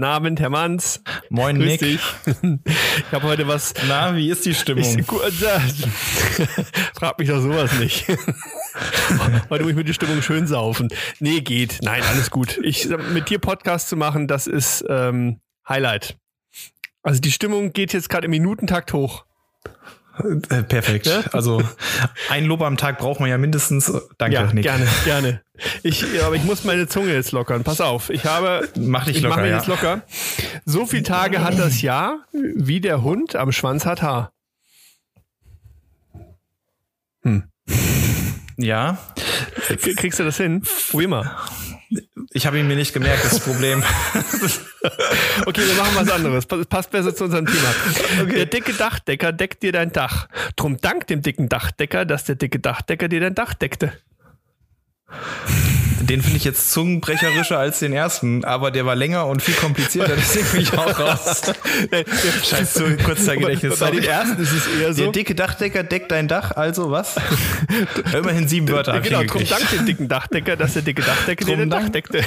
Guten Abend, Herr Manns. Moin, Grüß Nick. dich. Ich habe heute was. Na, wie ist die Stimmung? Ich, frag mich doch sowas nicht. heute muss ich mir die Stimmung schön saufen. Nee, geht. Nein, alles gut. Ich, mit dir Podcast zu machen, das ist ähm, Highlight. Also die Stimmung geht jetzt gerade im Minutentakt hoch. Äh, Perfekt. Ja? Also ein Lob am Tag braucht man ja mindestens. Danke, ja, Nick. gerne, gerne. Ich, ja, aber ich muss meine Zunge jetzt lockern. Pass auf, ich habe. Mach dich ich locker, mach mich ja. jetzt locker. So viele Tage hat das Jahr, wie der Hund am Schwanz hat Haar. Ja, K- Kriegst du das hin? Probier mal. Ich habe ihn mir nicht gemerkt, das Problem. Okay, wir machen was anderes. Passt besser zu unserem Thema. Der dicke Dachdecker deckt dir dein Dach. Drum dank dem dicken Dachdecker, dass der dicke Dachdecker dir dein Dach deckte. Den finde ich jetzt zungenbrecherischer als den ersten, aber der war länger und viel komplizierter, deswegen bin ich auch raus. Scheiß zu Kurzzeitgedächtnis. Bei dem sorry. ersten ist es eher so. Der dicke Dachdecker deckt dein Dach, also was? Immerhin sieben Wörter ich genau, drum dank dem dicken Dachdecker, dass der dicke Dachdecker Drum dein Dach deckte.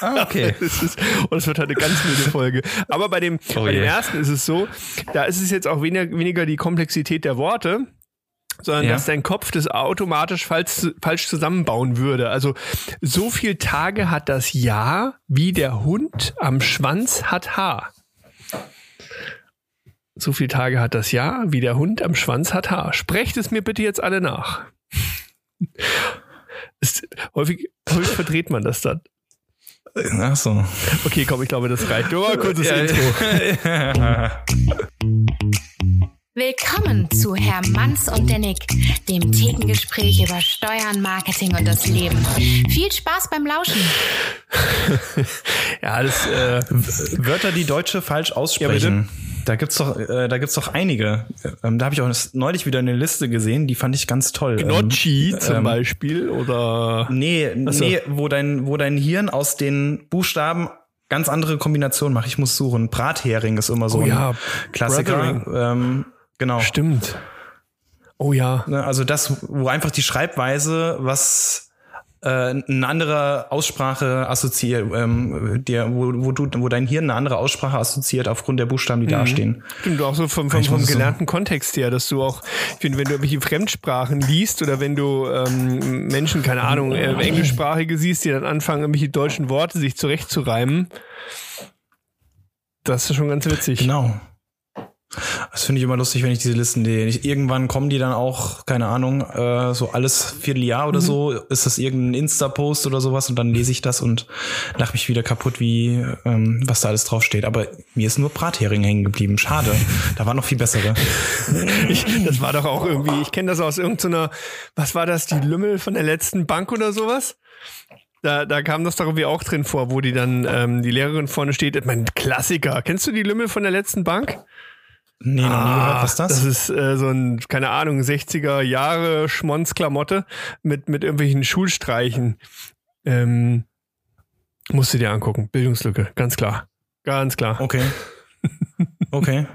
Ah, okay. Ist, und es wird halt eine ganz müde Folge. Aber bei dem, Oh bei dem ersten ist es so, da ist es jetzt auch weniger, weniger die Komplexität der Worte, sondern Ja. dass dein Kopf das automatisch falsch, falsch zusammenbauen würde. Also so viel Tage hat das Jahr, wie der Hund am Schwanz hat Haar. So viele Tage hat das Jahr, wie der Hund am Schwanz hat Haar. Sprecht es mir bitte jetzt alle nach. Ist, häufig, häufig verdreht man das dann. Ach so. Okay, komm, ich glaube, das reicht. Nur mal kurzes Ja, Intro. Willkommen zu Herr Manns und der Nick, dem Thekengespräch über Steuern, Marketing und das Leben. Viel Spaß beim Lauschen. Ja, das, äh, Wörter, die Deutsche falsch aussprechen. da gibt's doch, äh, da gibt's doch einige. Ähm, da habe ich auch neulich wieder eine Liste gesehen, die fand ich ganz toll. Gnocchi Ähm, zum ähm, Beispiel oder Nee, so. nee, wo dein, wo dein Hirn aus den Buchstaben ganz andere Kombinationen macht. Ich muss suchen. Brathering ist immer so Oh ein ja, Klassiker. Ähm, genau. stimmt. Oh ja. Ne, Also das, wo einfach die Schreibweise was äh, eine andere Aussprache assoziiert, ähm, dir, wo, wo du, wo dein Hirn eine andere Aussprache assoziiert aufgrund der Buchstaben, die Mhm. dastehen. Stimmt, auch so vom, vom, vom muss so- gelernten Kontext her, dass du auch, ich finde, wenn du irgendwelche Fremdsprachen liest oder wenn du ähm, Menschen, keine Ahnung, äh, englischsprachige siehst, die dann anfangen, irgendwelche deutschen Worte sich zurechtzureimen, das ist schon ganz witzig. Genau. Das finde ich immer lustig, wenn ich diese Listen sehe. Irgendwann kommen die dann auch, keine Ahnung, äh, so alles Vierteljahr oder so, ist das irgendein Insta-Post oder sowas und dann lese ich das und lache mich wieder kaputt, wie ähm, was da alles draufsteht. Aber mir ist nur Brathering hängen geblieben. Schade. Da waren noch viel bessere. Ich, das war doch auch irgendwie, ich kenne das aus irgendeiner, was war das, die Lümmel von der letzten Bank oder sowas? Da, da kam das doch irgendwie auch drin vor, wo die dann, ähm, die Lehrerin vorne steht, mein Klassiker. Kennst du die Lümmel von der letzten Bank? Nee, noch nie gehört. Was ist das? Ah, Das ist äh, so ein, keine Ahnung, 60er Jahre Schmonzklamotte mit, mit irgendwelchen Schulstreichen. Ähm, musst du dir angucken. Bildungslücke, ganz klar. Ganz klar. Okay. Okay.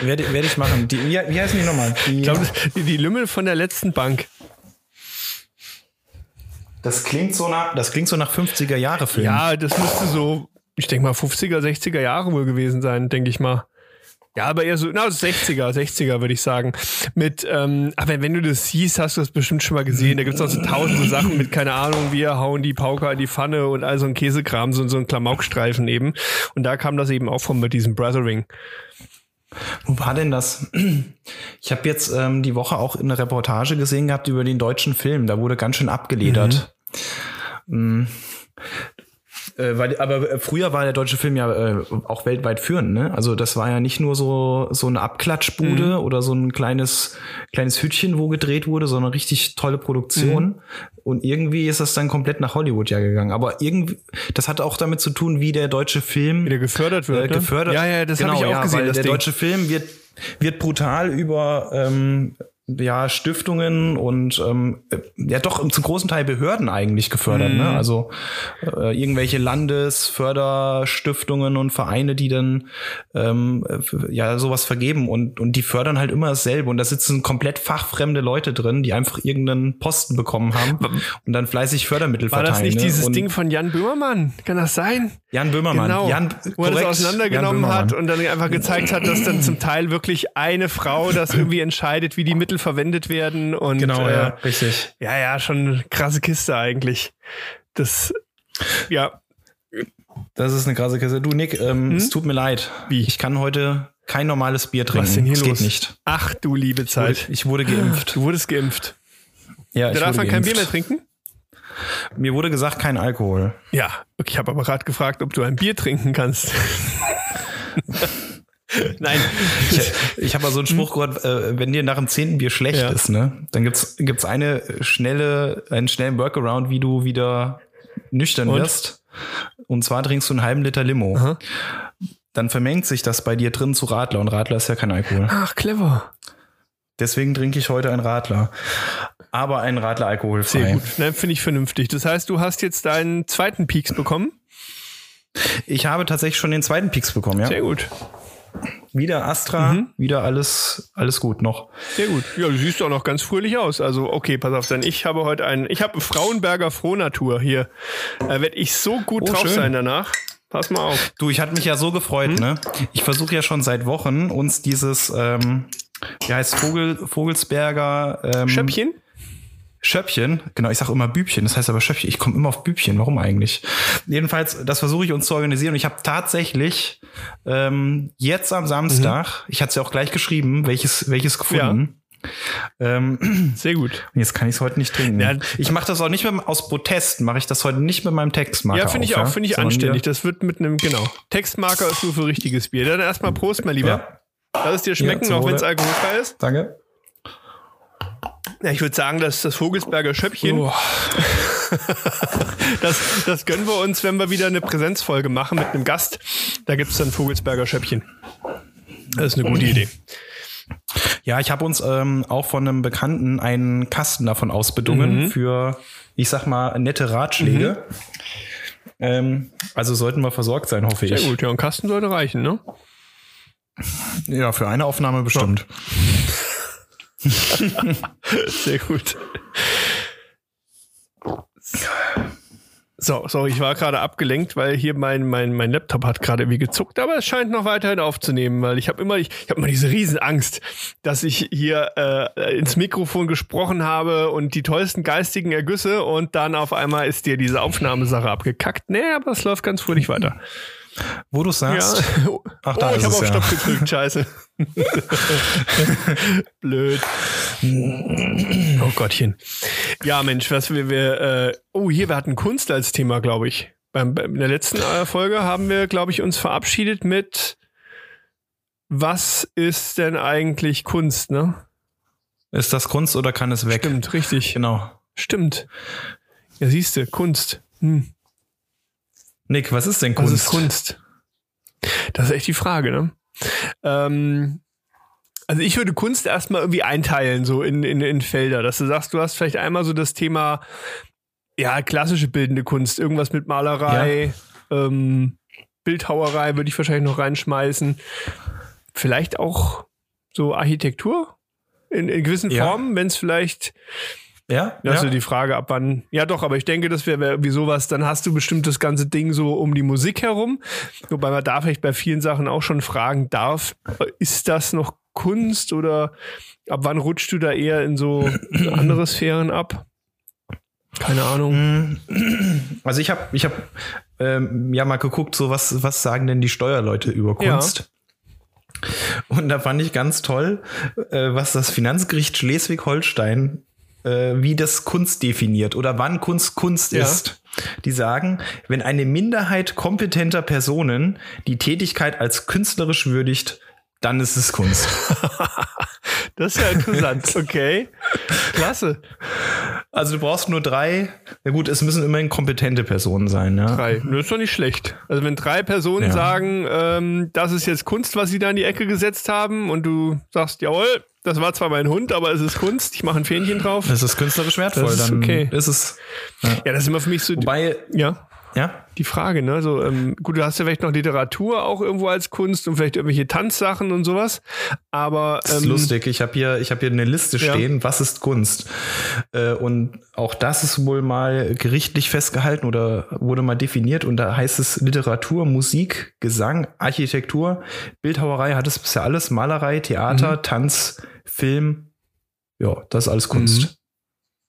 werde, werde ich machen. Die, wie, wie heißen die nochmal? Die, Ich glaube, die, die Lümmel von der letzten Bank. das klingt so nach, das klingt so nach 50er Jahre Film. Ja, das müsste so, ich denke mal, 50er, 60er Jahre wohl gewesen sein, denke ich mal. Ja, aber eher so, na, 60er, 60er würde ich sagen. Mit, ähm, aber wenn du das siehst, hast du das bestimmt schon mal gesehen. Da gibt's auch so tausende Sachen mit, keine Ahnung, wir hauen die Pauker in die Pfanne und all so ein Käsekram, so, so ein Klamaukstreifen eben. Und da kam das eben auch von mit diesem Brothering. Wo war denn das? Ich habe jetzt ähm, die Woche auch eine Reportage gesehen gehabt über den deutschen Film. Da wurde ganz schön abgeledert. Mm. Äh, weil, aber äh, früher war der deutsche Film ja äh, auch weltweit führend, ne? Also das war ja nicht nur so so eine Abklatschbude oder so ein kleines kleines Hütchen, wo gedreht wurde, sondern richtig tolle Produktion. Und irgendwie ist das dann komplett nach Hollywood ja gegangen. Aber irgendwie, das hat auch damit zu tun, wie der deutsche Film Wie der gefördert wird. äh, ne? gefördert. Ja, ja, das habe ich auch ja, gesehen. Der Ding. deutsche Film wird, wird brutal über ähm, ja, Stiftungen und ähm, äh, ja doch zum großen Teil Behörden eigentlich gefördert. Mhm. Ne? Also äh, irgendwelche Landesförderstiftungen und Vereine, die dann ähm, äh, ja sowas vergeben und, und die fördern halt immer dasselbe. Und da sitzen komplett fachfremde Leute drin, die einfach irgendeinen Posten bekommen haben und dann fleißig Fördermittel War das verteilen. nicht ne? dieses und, Ding von Jan Böhmermann? Kann das sein? Jan Böhmermann. Genau, Jan, wo er das auseinandergenommen hat und dann einfach gezeigt hat, dass dann zum Teil wirklich eine Frau das irgendwie entscheidet, wie die Mittel verwendet werden. Und Genau, äh, ja, richtig. ja, ja, schon eine krasse Kiste eigentlich. Das, ja, Das ist eine krasse Kiste. Du, Nick, ähm, es tut mir leid. Hm? Wie? Ich kann heute kein normales Bier trinken. was ist denn hier es los? geht nicht. Ach du liebe Ich wurde, Zeit. ich wurde geimpft. Du wurdest geimpft. Ja, Da ich darf man kein Bier mehr trinken? Mir wurde gesagt, kein Alkohol. Ja, ich habe aber gerade gefragt, ob du ein Bier trinken kannst. Nein. Ich, ich habe mal so einen Spruch gehört, äh, wenn dir nach dem zehnten Bier schlecht Ja. ist, ne, dann gibt's gibt's eine schnelle, einen schnellen Workaround, wie du wieder nüchtern Und? wirst. Und zwar trinkst du einen halben Liter Limo. Aha. Dann vermengt sich das bei dir drin zu Radler und Radler ist ja kein Alkohol. Ach, clever. Deswegen trinke ich heute einen Radler. Aber einen Radler alkoholfrei. Sehr gut. Nein, finde ich vernünftig. Das heißt, du hast jetzt deinen zweiten Peaks bekommen? Ich habe tatsächlich schon den zweiten Peaks bekommen, ja. Sehr gut. Wieder Astra, Mhm. wieder alles, alles gut noch. Sehr gut. Ja, du siehst auch noch ganz fröhlich aus. Also, okay, pass auf, denn ich habe heute einen, ich habe Frauenberger Frohnatur hier. Da werde ich so gut Oh, drauf schön. sein danach. Pass mal auf. Du, ich hatte mich ja so gefreut, Mhm. ne? Ich versuche ja schon seit Wochen uns dieses, ähm, wie heißt Vogel, Vogelsberger ähm, Schöppchen? Schöppchen, genau, ich sage immer Bübchen, das heißt aber Schöppchen, ich komme immer auf Bübchen, warum eigentlich? Jedenfalls, das versuche ich uns zu organisieren und ich habe tatsächlich ähm, jetzt am Samstag, ich hatte es ja auch gleich geschrieben, welches, welches gefunden. Ähm, Sehr gut. jetzt kann ich es heute nicht trinken. Ja. ich mache das auch nicht mehr aus Protest, mache ich das heute nicht mit meinem Textmarker Ja, finde ich auf, auch, finde ich sondern anständig. Das wird mit einem, genau. Textmarker ist nur für richtiges Bier. Dann erstmal Prost, mein Lieber. Ja, Lass es dir schmecken, zum auch wenn es alkoholfrei ist. danke. Ja, ich würde sagen, dass das Vogelsberger Schöppchen, Oh. das, das gönnen wir uns, wenn wir wieder eine Präsenzfolge machen mit einem Gast. Da gibt es dann Vogelsberger Schöppchen. Das ist eine gute Idee. Ja, ich habe uns ähm, auch von einem Bekannten einen Kasten davon ausbedungen Mhm. für, ich sag mal, nette Ratschläge. Ähm, also sollten wir versorgt sein, hoffe Sehr ich. gut, ja, ein Kasten sollte reichen, ne? Ja, für eine Aufnahme bestimmt. Sehr gut. So, sorry, ich war gerade abgelenkt, weil hier mein, mein, mein Laptop hat gerade wie gezuckt, aber es scheint noch weiterhin aufzunehmen, weil ich habe immer, ich, ich habe immer diese Riesenangst, dass ich hier äh, ins Mikrofon gesprochen habe und die tollsten geistigen Ergüsse und dann auf einmal ist dir diese Aufnahmesache abgekackt. Nee, aber es läuft ganz fröhlich weiter. Wo du Ja. sagst, Ach, da oh, ich habe auf ja. Stopp gedrückt, scheiße. Blöd. Oh Gottchen. Ja, Mensch, was wir, wir äh, oh, hier, wir hatten Kunst als Thema, glaube ich. Beim, beim, in der letzten äh, Folge haben wir, glaube ich, uns verabschiedet mit Was ist denn eigentlich Kunst, ne? ist das Kunst oder kann es weg? Stimmt, richtig. Genau. Stimmt. Ja, siehste, Kunst. Hm. Nick, was ist denn Was Kunst? ist Kunst? Das ist echt die Frage, ne? Ähm, also ich würde Kunst erstmal irgendwie einteilen, so in, in, in Felder, dass du sagst, du hast vielleicht einmal so das Thema, ja, klassische bildende Kunst, irgendwas mit Malerei, ähm, Bildhauerei würde ich wahrscheinlich noch reinschmeißen. Vielleicht auch so Architektur in, in gewissen Ja. Formen, wenn es vielleicht Ja, ja. Also ja. die Frage, ab wann. Ja, doch, aber ich denke, das wäre wär wie sowas, dann hast du bestimmt das ganze Ding so um die Musik herum. Wobei man da vielleicht bei vielen Sachen auch schon fragen darf, ist das noch Kunst oder ab wann rutschst du da eher in so andere Sphären ab? Keine Ahnung. Also ich habe ich hab, ähm, ja mal geguckt, so was, was sagen denn die Steuerleute über Ja. Kunst? Und da fand ich ganz toll, äh, was das Finanzgericht Schleswig-Holstein, äh, wie das Kunst definiert oder wann Kunst Kunst Ja. ist. Die sagen, wenn eine Minderheit kompetenter Personen die Tätigkeit als künstlerisch würdigt, dann ist es Kunst. Das ist ja interessant. Okay. Klasse. Also du brauchst nur drei, na gut, es müssen immerhin kompetente Personen sein, ja. Drei. Das ist doch nicht schlecht. Also wenn drei Personen Ja. sagen, ähm, das ist jetzt Kunst, was sie da in die Ecke gesetzt haben und du sagst, jawohl, das war zwar mein Hund, aber es ist Kunst, ich mache ein Fähnchen drauf. Das ist künstlerisch wertvoll, Das ist dann okay. ist es. Ja, das ist immer für mich so. Wobei, ja. Ja? die Frage, ne? So, ähm, gut, du hast ja vielleicht noch Literatur auch irgendwo als Kunst und vielleicht irgendwelche Tanzsachen und sowas. Aber Das ist ähm, lustig. Ich habe hier, ich habe hier eine Liste Ja. stehen. Was ist Kunst? Äh, und auch das ist wohl mal gerichtlich festgehalten oder wurde mal definiert. Und da heißt es Literatur, Musik, Gesang, Architektur, Bildhauerei hat es bisher alles. Malerei, Theater, Tanz, Film. Ja, das ist alles Kunst. Mhm.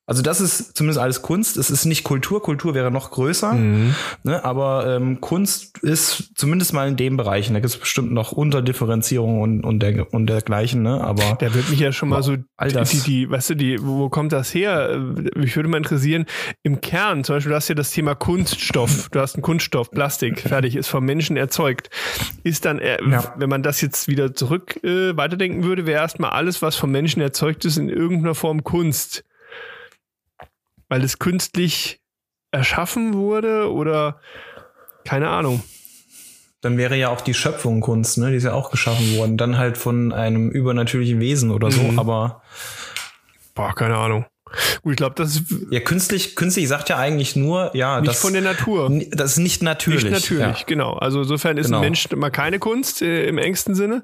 Also das ist zumindest alles Kunst. Es ist nicht Kultur. Kultur wäre noch größer. Mhm. Ne, aber ähm, Kunst ist zumindest mal in dem Bereich. Da gibt es bestimmt noch Unterdifferenzierung und, und, der, und dergleichen. Ne? Aber Da wird mich ja schon mal so, All das. die, die, weißt du, die, wo kommt das her? Äh, Mich würde mal interessieren, im Kern, zum Beispiel, du hast ja das Thema Kunststoff, du hast einen Kunststoff, Plastik, fertig, ist vom Menschen erzeugt. Ist dann, äh, Ja. wenn man das jetzt wieder zurück äh, weiterdenken würde, wäre erstmal alles, was vom Menschen erzeugt ist, in irgendeiner Form Kunst. Weil es künstlich erschaffen wurde oder keine Ahnung. dann wäre ja auch die Schöpfung Kunst, ne? Die ist ja auch geschaffen worden. Dann halt von einem übernatürlichen Wesen oder so. Mhm. Aber Boah, keine Ahnung. Gut, ich glaube, das ist ja, künstlich, künstlich sagt ja eigentlich nur, ja, nicht das, von der Natur. das ist nicht natürlich. Nicht natürlich, Ja. genau. Also insofern ist Genau. ein Mensch mal keine Kunst äh, im engsten Sinne.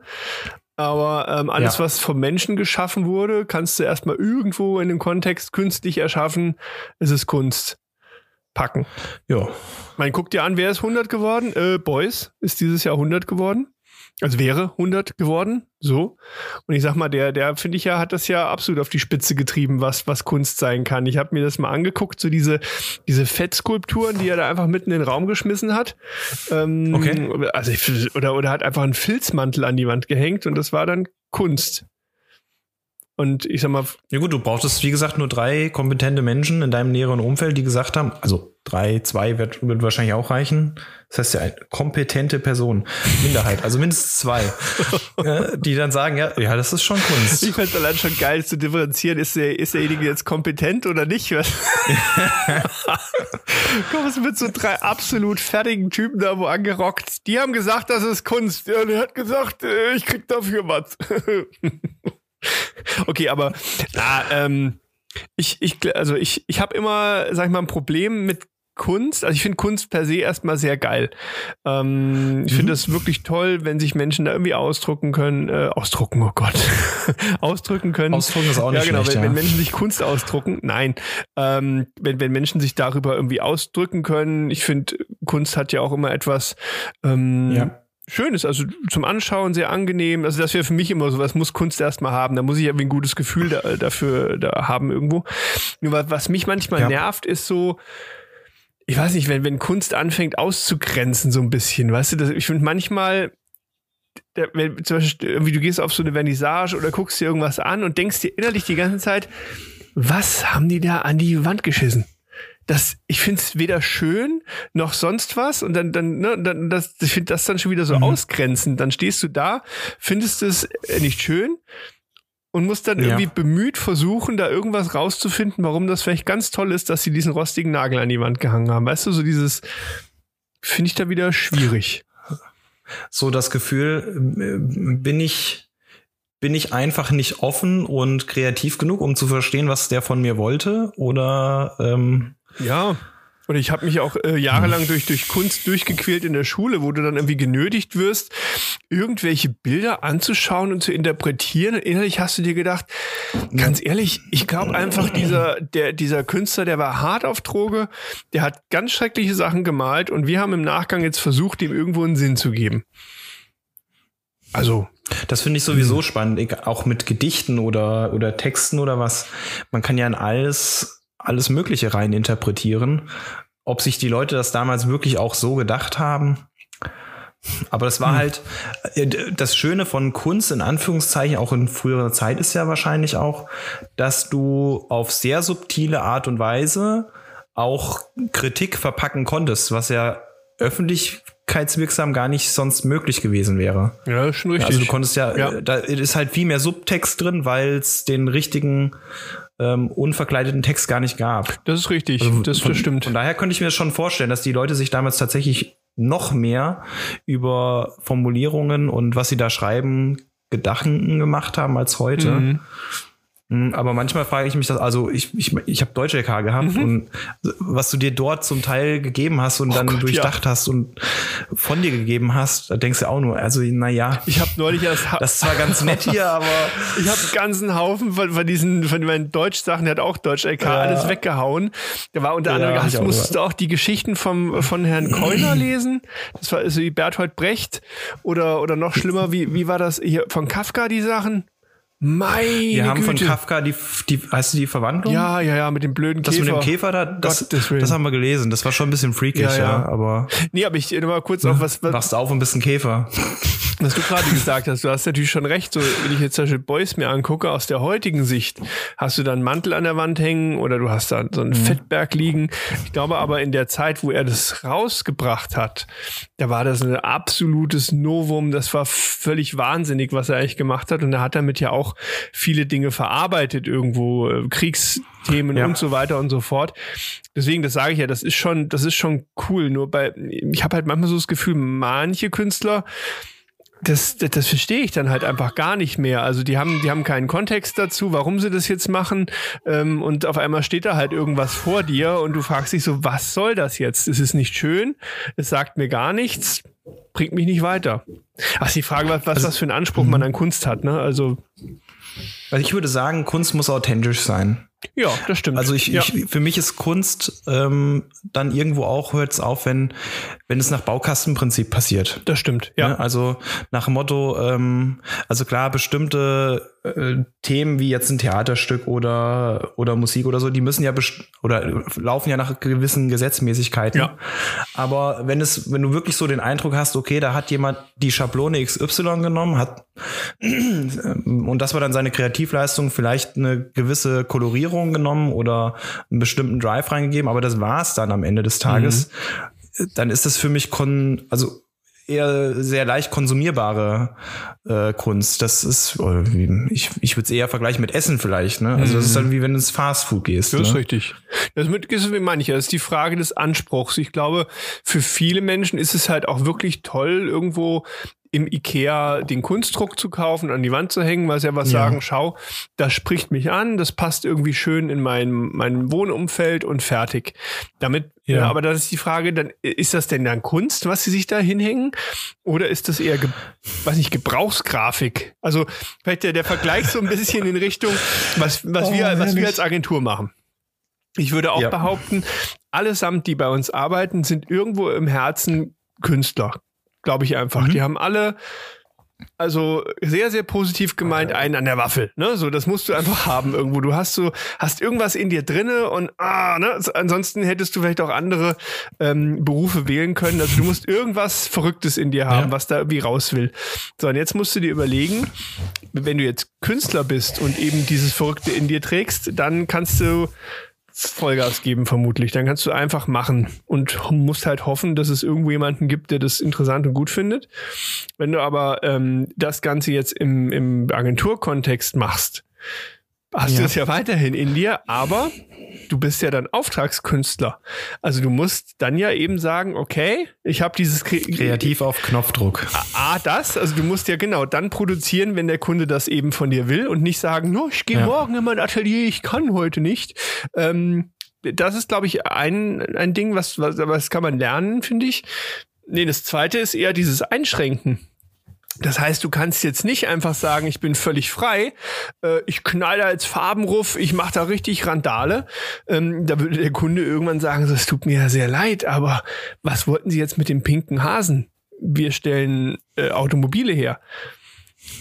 Aber ähm, alles, Ja. was vom Menschen geschaffen wurde, kannst du erstmal irgendwo in den Kontext künstlich erschaffen. Es ist Kunst. Packen. ja. Man guckt dir an, wer ist 100 geworden? Äh, Boys ist dieses Jahr 100 geworden. Also wäre 100 geworden. So. Und ich sag mal, der, der finde ich ja, hat das ja absolut auf die Spitze getrieben, was, was Kunst sein kann. Ich habe mir das mal angeguckt, so diese, diese Fettskulpturen, die er da einfach mitten in den Raum geschmissen hat. Ähm, Okay. Also ich, oder, oder hat einfach einen Filzmantel an die Wand gehängt und das war dann Kunst. Und ich sag mal, Ja gut, du brauchtest, wie gesagt, nur drei kompetente Menschen in deinem näheren Umfeld, die gesagt haben, also drei, zwei wird, wird wahrscheinlich auch reichen. Das heißt ja eine kompetente Person, Minderheit, also mindestens zwei, ja, die dann sagen, ja, ja, das ist schon Kunst. Ich fände allein schon geil zu differenzieren, ist, der, ist derjenige jetzt kompetent oder nicht? Komm, es wird so drei absolut fertigen Typen da wo angerockt. Die haben gesagt, das ist Kunst. Ja, der hat gesagt, äh, ich krieg dafür was. okay, aber na, ähm, ich, ich, also ich, ich habe immer, sag ich mal, ein Problem mit Kunst. Also ich finde Kunst per se erstmal sehr geil. Ähm, ich finde es wirklich toll, wenn sich Menschen da irgendwie ausdrucken können, äh, ausdrucken, oh Gott, ausdrücken können. Ausdrucken ist auch nicht ja, genau, schlecht, wenn, ja. wenn Menschen sich Kunst ausdrucken, nein, ähm, wenn, wenn Menschen sich darüber irgendwie ausdrücken können. Ich finde, Kunst hat ja auch immer etwas ähm, Ja. Schönes, also zum Anschauen sehr angenehm. Also das wäre für mich immer so, was muss Kunst erstmal haben. Da muss ich irgendwie ein gutes Gefühl da, dafür da haben irgendwo. Nur was, was mich manchmal Ja. nervt, ist so, ich weiß nicht, wenn, wenn Kunst anfängt auszugrenzen so ein bisschen, weißt du, das, ich finde manchmal, der, wenn, zum Beispiel, irgendwie du gehst auf so eine Vernissage oder guckst dir irgendwas an und denkst dir innerlich die ganze Zeit, was haben die da an die Wand geschissen? Das, ich finde es weder schön noch sonst was und dann, dann, ne, dann das, ich finde das dann schon wieder so ausgrenzend. Dann stehst du da, findest es äh, nicht schön und musst dann Ja. irgendwie bemüht versuchen, da irgendwas rauszufinden, warum das vielleicht ganz toll ist, dass sie diesen rostigen Nagel an die Wand gehangen haben. Weißt du, so dieses finde ich da wieder schwierig. so das Gefühl, äh, bin ich, bin ich einfach nicht offen und kreativ genug, um zu verstehen, was der von mir wollte? Oder ähm, Ja. Und ich habe mich auch äh, jahrelang durch, durch Kunst durchgequält in der Schule, wo du dann irgendwie genötigt wirst, irgendwelche Bilder anzuschauen und zu interpretieren. Und innerlich hast du dir gedacht, ganz ehrlich, ich glaube einfach, dieser, der, dieser Künstler, der war hart auf Droge, der hat ganz schreckliche Sachen gemalt und wir haben im Nachgang jetzt versucht, ihm irgendwo einen Sinn zu geben. Also, das finde ich sowieso spannend, egal- auch mit Gedichten oder, oder Texten oder was. Man kann ja in alles, alles Mögliche rein interpretieren. Ob sich die Leute das damals wirklich auch so gedacht haben. Aber das war halt äh, das Schöne von Kunst in Anführungszeichen, auch in früherer Zeit ist ja wahrscheinlich auch, dass du auf sehr subtile Art und Weise auch Kritik verpacken konntest, was ja öffentlichkeitswirksam gar nicht sonst möglich gewesen wäre. ja, schon richtig. Also du konntest ja, Ja. äh, da ist halt viel mehr Subtext drin, weil es den richtigen ähm, unverkleideten Text gar nicht gab. das ist richtig, das, von, das stimmt. Von daher könnte ich mir schon vorstellen, dass die Leute sich damals tatsächlich noch mehr über Formulierungen und was sie da schreiben Gedanken gemacht haben als heute. Mhm. Hm, aber manchmal frage ich mich das, also ich, ich, ich habe Deutsch LK gehabt mhm. und was du dir dort zum Teil gegeben hast und oh dann Gott, durchdacht ja. hast und von dir gegeben hast, da denkst du auch nur, also naja. Ich habe neulich erst. Das ist zwar ganz nett hier, aber. ich habe einen ganzen Haufen von, von diesen, von meinen Deutsch-Sachen, der hat auch Deutsch LK, ja. alles weggehauen. Da war unter ja, anderem, hast, musstest du auch die Geschichten vom, von Herrn Keuner lesen. Das war so wie Berthold Brecht oder, oder noch schlimmer, wie, wie war das hier von Kafka, die Sachen? Meine Wir haben Güte. von Kafka die, die, heißt du die Verwandlung? Ja, ja, ja, mit dem blöden das Käfer. Das mit dem Käfer da, das, das haben wir gelesen. Das war schon ein bisschen freakish, ja, ja. ja aber. Nee, aber ich mal kurz auf was, was. Wachst auf ein bisschen Käfer was du gerade gesagt hast, du hast natürlich schon recht. So, wenn ich jetzt zum Beispiel Boys mir angucke, aus der heutigen Sicht, hast du da einen Mantel an der Wand hängen oder du hast da so einen mhm. Fettberg liegen. Ich glaube aber in der Zeit, wo er das rausgebracht hat, da war das ein absolutes Novum. Das war völlig wahnsinnig, was er eigentlich gemacht hat. Und er hat damit ja auch viele Dinge verarbeitet irgendwo, äh, Kriegsthemen ja. und so weiter und so fort. Deswegen, das sage ich ja, das ist schon, das ist schon cool. Nur bei, ich habe halt manchmal so das Gefühl, manche Künstler, das, das, das verstehe ich dann halt einfach gar nicht mehr. Also die haben, die haben keinen Kontext dazu, warum sie das jetzt machen. Ähm, und auf einmal steht da halt irgendwas vor dir und du fragst dich so, was soll das jetzt? Es ist nicht schön, es sagt mir gar nichts, bringt mich nicht weiter. Ach, die Frage, was, was also, das für einen Anspruch man mhm. an Kunst hat, ne? Also. Also ich würde sagen, Kunst muss authentisch sein. Ja, das stimmt. Also ich, ja. ich für mich ist Kunst ähm, dann irgendwo auch hört es auf, wenn wenn es nach Baukastenprinzip passiert. Das stimmt. Ja. Ne? Also nach dem Motto, ähm, also klar bestimmte äh, Themen wie jetzt ein Theaterstück oder oder Musik oder so, die müssen ja oder laufen ja nach gewissen Gesetzmäßigkeiten. Ja. Aber wenn es wenn du wirklich so den Eindruck hast, okay, da hat jemand die Schablone XY genommen, hat und das war dann seine Kreativleistung, vielleicht eine gewisse Kolorierung genommen oder einen bestimmten Drive reingegeben, aber das war's dann am Ende des Tages. Mhm. Dann ist das für mich kon also eher sehr leicht konsumierbare äh, Kunst. Das ist, ich, ich würde es eher vergleichen mit Essen vielleicht. Ne? Also das ist dann wie wenn du ins Fastfood gehst. Das ne? ist richtig. Das mit, ist, wie ich, das ist die Frage des Anspruchs. Ich glaube, für viele Menschen ist es halt auch wirklich toll, irgendwo im Ikea den Kunstdruck zu kaufen, an die Wand zu hängen, weil sie ja was ja. sagen, schau, das spricht mich an, das passt irgendwie schön in mein, mein Wohnumfeld und fertig. Damit, ja. ja. aber das ist die Frage, dann ist das denn dann Kunst, was sie sich da hinhängen? Oder ist das eher, weiß nicht, Gebrauchsgrafik? Also vielleicht der, der Vergleich so ein bisschen in Richtung, was, was, oh, wir, was wir als Agentur machen. Ich würde auch ja. behaupten, allesamt, die bei uns arbeiten, sind irgendwo im Herzen Künstler, glaube ich einfach. Mhm. Die haben alle also sehr, sehr positiv gemeint einen an der Waffel. Ne? So, das musst du einfach haben irgendwo. Du hast so, hast irgendwas in dir drinne und ah, ne? ansonsten hättest du vielleicht auch andere ähm, Berufe wählen können. Also du musst irgendwas Verrücktes in dir haben, ja. was da wie raus will. So, und jetzt musst du dir überlegen, wenn du jetzt Künstler bist und eben dieses Verrückte in dir trägst, dann kannst du Vollgas geben, vermutlich. Dann kannst du einfach machen und musst halt hoffen, dass es irgendwo jemanden gibt, der das interessant und gut findet. Wenn du aber ähm, das Ganze jetzt im, im Agenturkontext machst, hast ja. du es ja weiterhin in dir, aber du bist ja dann Auftragskünstler. Also du musst dann ja eben sagen, okay, ich habe dieses Kre kreativ auf Knopfdruck. A, das, also du musst ja genau dann produzieren, wenn der Kunde das eben von dir will und nicht sagen, no, ich gehe ja. morgen in mein Atelier, ich kann heute nicht. Ähm, das ist, glaube ich, ein, ein Ding, was, was, was kann man lernen, finde ich. Nee, das zweite ist eher dieses Einschränken. Das heißt, du kannst jetzt nicht einfach sagen, ich bin völlig frei, äh, ich knall da jetzt Farbenruff, ich mache da richtig Randale. Ähm, da würde der Kunde irgendwann sagen, es tut mir ja sehr leid, aber was wollten Sie jetzt mit dem pinken Hasen? Wir stellen äh, Automobile her.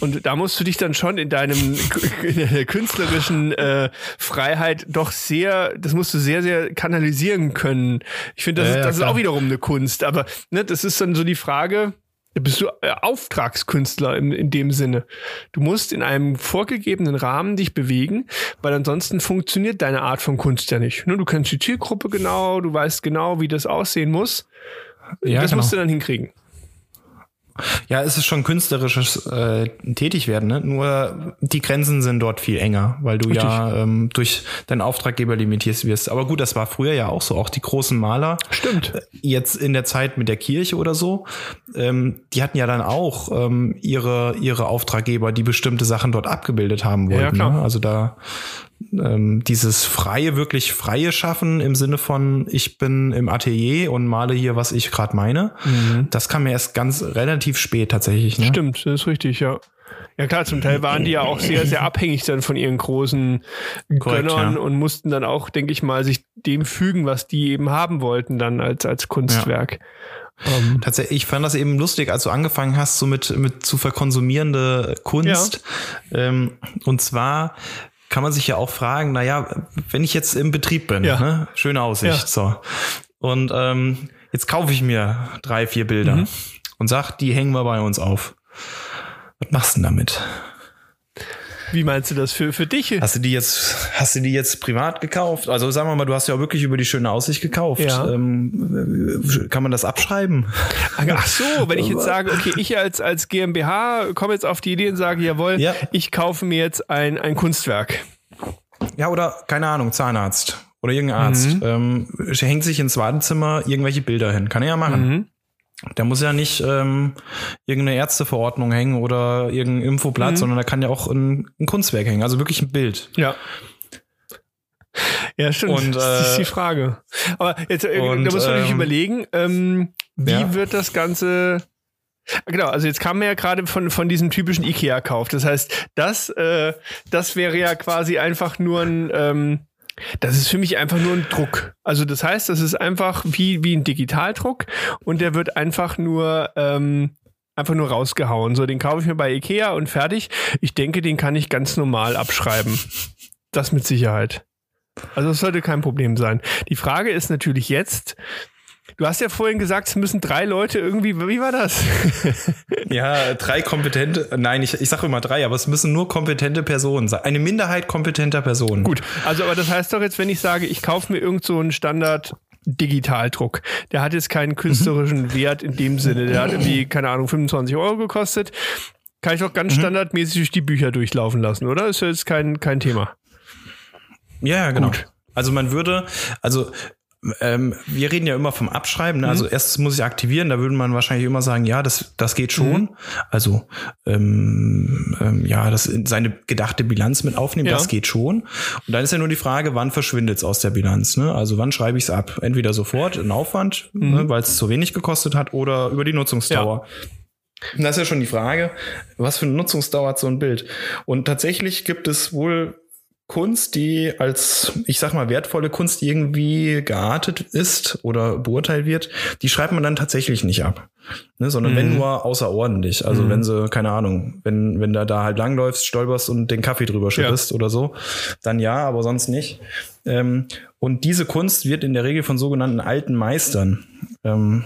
Und da musst du dich dann schon in deinem in der künstlerischen äh, Freiheit doch sehr, das musst du sehr, sehr kanalisieren können. Ich finde, das, ja, ist, das ist auch wiederum eine Kunst. Aber ne, das ist dann so die Frage, bist du äh, Auftragskünstler in, in dem Sinne. Du musst in einem vorgegebenen Rahmen dich bewegen, weil ansonsten funktioniert deine Art von Kunst ja nicht. Ne, du kennst die Zielgruppe genau, du weißt genau, wie das aussehen muss. Ja, das genau. musst du dann hinkriegen. Ja, es ist schon künstlerisches äh, Tätigwerden, ne? nur die Grenzen sind dort viel enger, weil du Richtig. ja ähm, durch deinen Auftraggeber limitiert wirst. Aber gut, das war früher ja auch so. Auch die großen Maler, Stimmt. jetzt in der Zeit mit der Kirche oder so, ähm, die hatten ja dann auch ähm, ihre, ihre Auftraggeber, die bestimmte Sachen dort abgebildet haben Ja, wollten. klar. ne? Also da ähm, dieses freie, wirklich freie Schaffen im Sinne von, ich bin im Atelier und male hier, was ich gerade meine, das kam mir erst ganz relativ spät tatsächlich. Ne? Stimmt, das ist richtig, ja. Ja klar, zum Teil waren die ja auch sehr, sehr abhängig dann von ihren großen Korrekt, Gönnern ja. und mussten dann auch, denke ich mal, sich dem fügen, was die eben haben wollten, dann als, als Kunstwerk. Ähm, Tatsächlich, ich fand das eben lustig, als du angefangen hast, so mit, mit zu verkonsumierende Kunst. Ähm, und zwar kann man sich ja auch fragen, naja, wenn ich jetzt im Betrieb bin, Ja. ne? schöne Aussicht, Ja. so. Und ähm, jetzt kaufe ich mir drei, vier Bilder Mhm. und sag, die hängen wir bei uns auf. Was machst du denn damit? Wie meinst du das für, für dich? Hast du die jetzt, hast du die jetzt privat gekauft? Also sagen wir mal, du hast ja auch wirklich über die schöne Aussicht gekauft. Ja. Ähm, kann man das abschreiben? Ach so, wenn ich jetzt sage, okay, ich als, als GmbH komme jetzt auf die Idee und sage, jawohl, Ja. ich kaufe mir jetzt ein, ein Kunstwerk. Ja, oder keine Ahnung, Zahnarzt oder irgendein Arzt. Ähm, hängt sich ins Wartezimmer irgendwelche Bilder hin. Kann er ja machen. Mhm. Der muss ja nicht ähm, irgendeine Ärzteverordnung hängen oder irgendein Infoblatt, sondern da kann ja auch ein, ein Kunstwerk hängen. Also wirklich ein Bild. Ja. Ja, stimmt. Und, das ist die äh, Frage. Aber jetzt, äh, und, da muss man natürlich ähm, überlegen, ähm, wie ja. wird das Ganze. Genau, also jetzt kam man ja gerade von, von diesem typischen IKEA-Kauf. Das heißt, das, äh, das wäre ja quasi einfach nur ein, ähm, das ist für mich einfach nur ein Druck. Also das heißt, das ist einfach wie, wie ein Digitaldruck und der wird einfach nur, ähm, einfach nur rausgehauen. So, den kaufe ich mir bei IKEA und fertig. Ich denke, den kann ich ganz normal abschreiben. Das mit Sicherheit. Also es sollte kein Problem sein. Die Frage ist natürlich jetzt, du hast ja vorhin gesagt, es müssen drei Leute irgendwie, wie war das? Ja, drei kompetente, nein, ich, ich sage immer drei, aber es müssen nur kompetente Personen sein. Eine Minderheit kompetenter Personen. Gut, also aber das heißt doch jetzt, wenn ich sage, ich kaufe mir irgend so einen Standard Digitaldruck, der hat jetzt keinen künstlerischen Wert in dem Sinne, der hat irgendwie, keine Ahnung, 25 Euro gekostet, kann ich doch ganz standardmäßig durch die Bücher durchlaufen lassen, oder? Ist ja jetzt kein, kein Thema. Ja, ja, genau. Gut. Also man würde, also ähm, wir reden ja immer vom Abschreiben. Ne? Also erstes muss ich aktivieren, da würde man wahrscheinlich immer sagen, ja, das, das geht schon. Also ähm, ähm, ja, das in seine gedachte Bilanz mit aufnehmen, Ja. das geht schon. Und dann ist ja nur die Frage, wann verschwindet es aus der Bilanz? Ne? Also wann schreibe ich es ab? Entweder sofort in Aufwand, ne, weil es zu wenig gekostet hat, oder über die Nutzungsdauer. Und das ist ja schon die Frage, was für eine Nutzungsdauer hat so ein Bild? Und tatsächlich gibt es wohl Kunst, die als, ich sag mal, wertvolle Kunst irgendwie geartet ist oder beurteilt wird, die schreibt man dann tatsächlich nicht ab. Ne, sondern wenn nur außerordentlich. Also wenn sie, keine Ahnung, wenn, wenn da da halt langläufst, stolperst und den Kaffee drüber schüttest oder so, dann ja, aber sonst nicht. Ähm, und diese Kunst wird in der Regel von sogenannten alten Meistern ähm,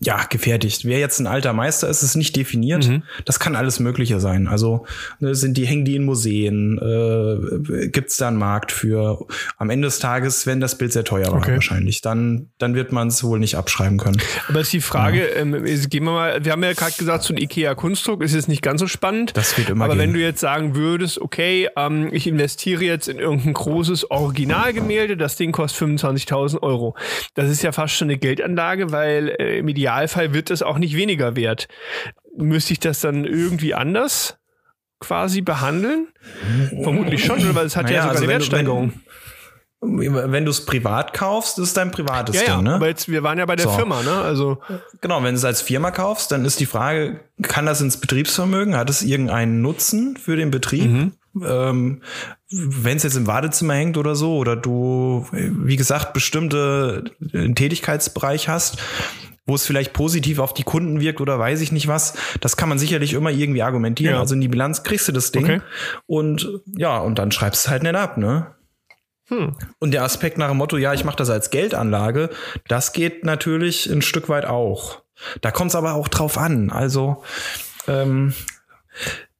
ja, gefertigt. Wer jetzt ein alter Meister ist, ist nicht definiert. Das kann alles Mögliche sein. Also ne, sind die, hängen die in Museen, äh, gibt es da einen Markt für. Am Ende des Tages, wenn das Bild sehr teuer war, Okay. wahrscheinlich, dann, dann wird man es wohl nicht abschreiben können. Aber ist die Frage, ähm, ist- gehen wir mal, wir haben ja gerade gesagt, so ein IKEA-Kunstdruck ist jetzt nicht ganz so spannend. Das wird immer Aber gehen. wenn du jetzt sagen würdest, okay, ähm, ich investiere jetzt in irgendein großes Originalgemälde, das Ding kostet 25.000 Euro. Das ist ja fast schon eine Geldanlage, weil äh, im Idealfall wird es auch nicht weniger wert. Müsste ich das dann irgendwie anders quasi behandeln? Vermutlich schon, weil es hat Naja, ja sogar also eine du- Wertsteigerung. Wenn du es privat kaufst, ist dein privates ja, ja, Ding, ne? aber jetzt, wir waren ja bei der So. Firma, ne? Also, Genau, wenn du es als Firma kaufst, dann ist die Frage, kann das ins Betriebsvermögen? Hat es irgendeinen Nutzen für den Betrieb? Ähm, wenn es jetzt im Badezimmer hängt oder so, oder du, wie gesagt, bestimmte äh, Tätigkeitsbereich hast, wo es vielleicht positiv auf die Kunden wirkt oder weiß ich nicht was, das kann man sicherlich immer irgendwie argumentieren. Ja. Also in die Bilanz kriegst du das Ding Okay. und ja, und dann schreibst du es halt nicht ab, ne? hm. Und der Aspekt nach dem Motto, ja, ich mache das als Geldanlage, das geht natürlich ein Stück weit auch. Da kommt es aber auch drauf an. Also ähm,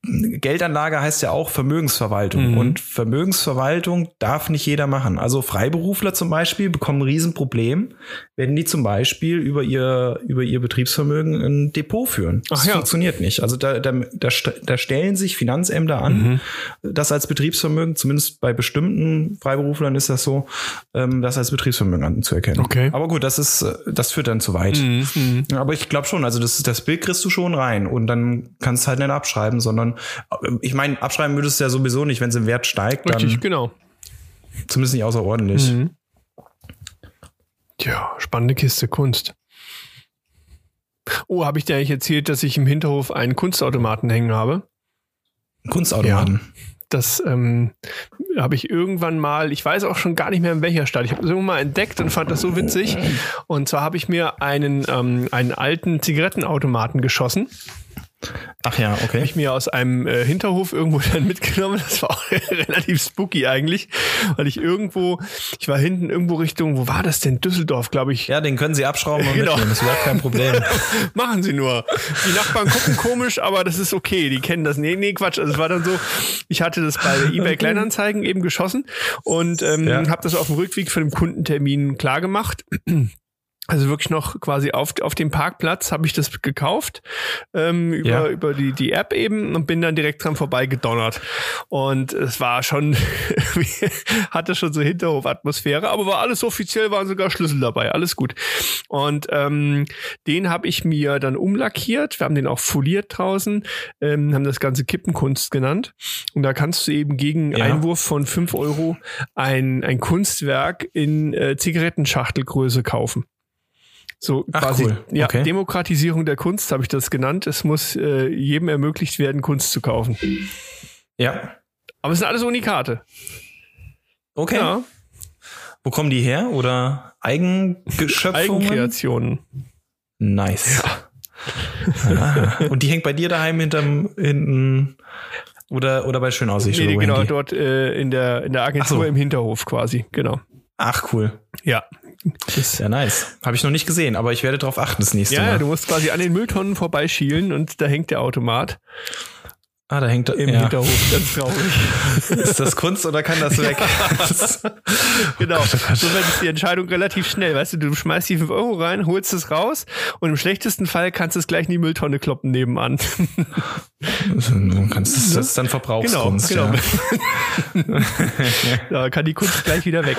Geldanlage heißt ja auch Vermögensverwaltung. Mhm. Und Vermögensverwaltung darf nicht jeder machen. Also Freiberufler zum Beispiel bekommen ein Riesenproblem, wenn die zum Beispiel über ihr, über ihr Betriebsvermögen ein Depot führen. Das Ach ja. funktioniert nicht. Also da, da, da, da stellen sich Finanzämter an, Mhm. das als Betriebsvermögen, zumindest bei bestimmten Freiberuflern ist das so, ähm, das als Betriebsvermögen anzuerkennen. Okay. Aber gut, das ist, das führt dann zu weit. Mhm. Ja, Aber ich glaube schon, also das, das Bild kriegst du schon rein und dann kannst du halt nicht abschreiben, sondern ich meine, abschreiben würdest du ja sowieso nicht, wenn es im Wert steigt, Richtig, genau. zumindest nicht außerordentlich. Mhm. Tja, spannende Kiste Kunst. Oh, habe ich dir eigentlich erzählt, dass ich im Hinterhof einen Kunstautomaten hängen habe? Kunstautomaten. Das ähm, habe ich irgendwann mal, ich weiß auch schon gar nicht mehr in welcher Stadt. Ich habe es irgendwann mal entdeckt und fand das so witzig. Und zwar habe ich mir einen, ähm, einen alten Zigarettenautomaten geschossen. Ach ja, okay. Habe ich mir aus einem äh, Hinterhof irgendwo dann mitgenommen. Das war auch relativ spooky eigentlich, weil ich irgendwo, ich war hinten irgendwo Richtung, wo war das denn? Düsseldorf, glaube ich. Ja, den können sie abschrauben und Genau. mitnehmen. Das ist überhaupt kein Problem. Machen sie nur. Die Nachbarn gucken komisch, aber das ist okay. Die kennen das. Nee, nee, Quatsch. Also es war dann so, ich hatte das bei eBay Kleinanzeigen eben geschossen und ähm, Ja. habe das auf dem Rückweg für den Kundentermin klar gemacht. Also wirklich noch quasi auf, auf dem Parkplatz habe ich das gekauft ähm, über, Ja. über die, die App eben und bin dann direkt dran vorbei gedonnert. Und es war schon, hatte schon so Hinterhofatmosphäre, aber war alles offiziell, waren sogar Schlüssel dabei, alles gut. Und ähm, den habe ich mir dann umlackiert. Wir haben den auch foliert draußen, ähm, haben das Ganze Kippenkunst genannt. Und da kannst du eben gegen Ja. Einwurf von 5 Euro ein, ein Kunstwerk in äh, Zigarettenschachtelgröße kaufen. So Ach, quasi cool. ja, Okay. Demokratisierung der Kunst habe ich das genannt. Es muss äh, jedem ermöglicht werden, Kunst zu kaufen. Ja. Aber es sind alles Unikate. Okay. Ja, Wo kommen die her? Oder Eigengeschöpfungen? Eigenkreationen. Nice. Ah. Und die hängt bei dir daheim hinterm hinten oder oder bei Schönaussicht Nee, genau, dort äh, in der, in der Agentur so. im Hinterhof quasi, genau. Ach cool. Ja. Das, Ja, nice. Habe ich noch nicht gesehen, aber ich werde darauf achten das nächste ja, ja, Mal. du musst quasi an den Mülltonnen vorbeischielen und da hängt der Automat ah, da hängt im ja. Hinterhof. Ganz traurig. Ist das Kunst oder kann das weg? genau. Gott, oh Gott. So ist die Entscheidung relativ schnell. Weißt du, du schmeißt die 5 Euro rein, holst es raus und im schlechtesten Fall kannst du es gleich in die Mülltonne kloppen nebenan. du kannst das, das ist dann Verbrauchskunst. genau. Ja. da kann die Kunst gleich wieder weg.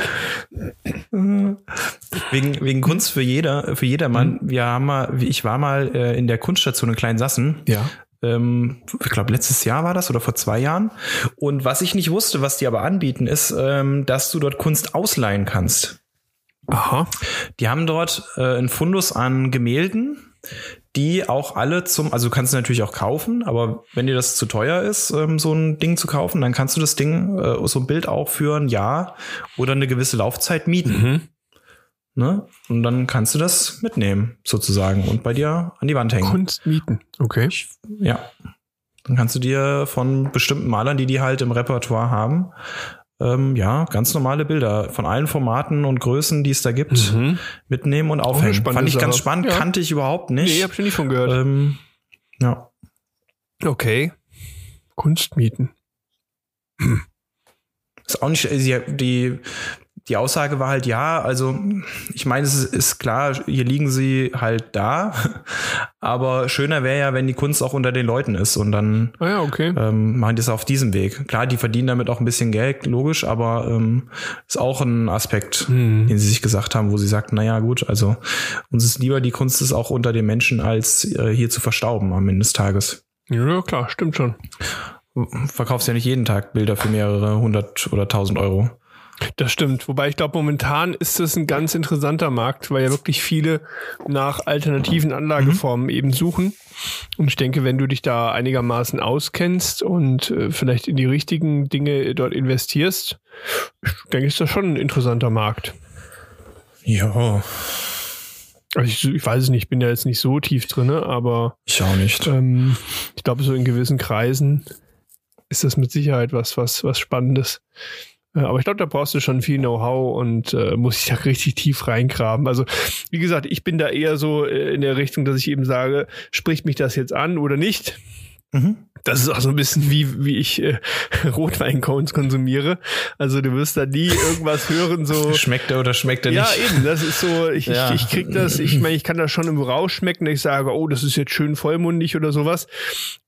Wegen, wegen Kunst für jeder, für jedermann. Mhm. Wir haben mal, ich war mal äh, in der Kunststation in Kleinsassen. Ja. Ähm, ich glaube, letztes Jahr war das oder vor zwei Jahren. Und was ich nicht wusste, was die aber anbieten, ist, ähm, dass du dort Kunst ausleihen kannst. Aha. Die haben dort äh, einen Fundus an Gemälden, die auch alle zum, also du kannst sie natürlich auch kaufen, aber wenn dir das zu teuer ist, ähm, so ein Ding zu kaufen, dann kannst du das Ding, äh, so ein Bild auch für ein Jahr oder eine gewisse Laufzeit mieten. Mhm. Ne? Und dann kannst du das mitnehmen, sozusagen, und bei dir an die Wand hängen. Kunst mieten. Okay. Ja. Dann kannst du dir von bestimmten Malern, die die halt im Repertoire haben, ähm, ja, ganz normale Bilder von allen Formaten und Größen, die es da gibt, Mhm. mitnehmen und aufhängen. spannende Fand ich ganz spannend, Ja. kannte ich überhaupt nicht. Nee, hab ich nie von gehört. ähm, ja. Okay. Kunst mieten. Ist auch nicht, die, die Aussage war halt, ja, also ich meine, es ist, klar, hier liegen sie halt da, aber schöner wäre ja, wenn die Kunst auch unter den Leuten ist und dann Ah ja, okay. ähm, machen die es auf diesem Weg. Klar, die verdienen damit auch ein bisschen Geld, logisch, aber ähm, ist auch ein Aspekt, Hm. den sie sich gesagt haben, wo sie sagten, naja gut, also uns ist lieber, die Kunst ist auch unter den Menschen, als äh, hier zu verstauben am Ende des Tages. Ja, klar, stimmt schon. Verkaufst ja nicht jeden Tag Bilder für mehrere hundert oder tausend Euro. Das stimmt. Wobei ich glaube, momentan ist das ein ganz interessanter Markt, weil ja wirklich viele nach alternativen Anlageformen eben suchen. Und ich denke, wenn du dich da einigermaßen auskennst und äh, vielleicht in die richtigen Dinge dort investierst, ich denke, ist das schon ein interessanter Markt. Ja, Also ich, ich weiß es nicht, ich bin ja jetzt nicht so tief drinne, aber ich auch nicht. ähm, ich glaube, so in gewissen Kreisen ist das mit Sicherheit was, was, was Spannendes. Äh, Aber ich glaube, da brauchst du schon viel Know-how und äh, muss ich da richtig tief reingraben. Also, wie gesagt, ich bin da eher so äh, in der Richtung, dass ich eben sage, spricht mich das jetzt an oder nicht? Mhm. Das ist auch so ein bisschen wie, wie ich äh, Rotweincones konsumiere. Also du wirst da nie irgendwas hören, so. Schmeckt er oder schmeckt er ja, nicht? Ja, eben. Das ist so, ich, Ja. ich, ich krieg das, ich meine, ich kann das schon im Rausch schmecken, ich sage, oh, das ist jetzt schön vollmundig oder sowas.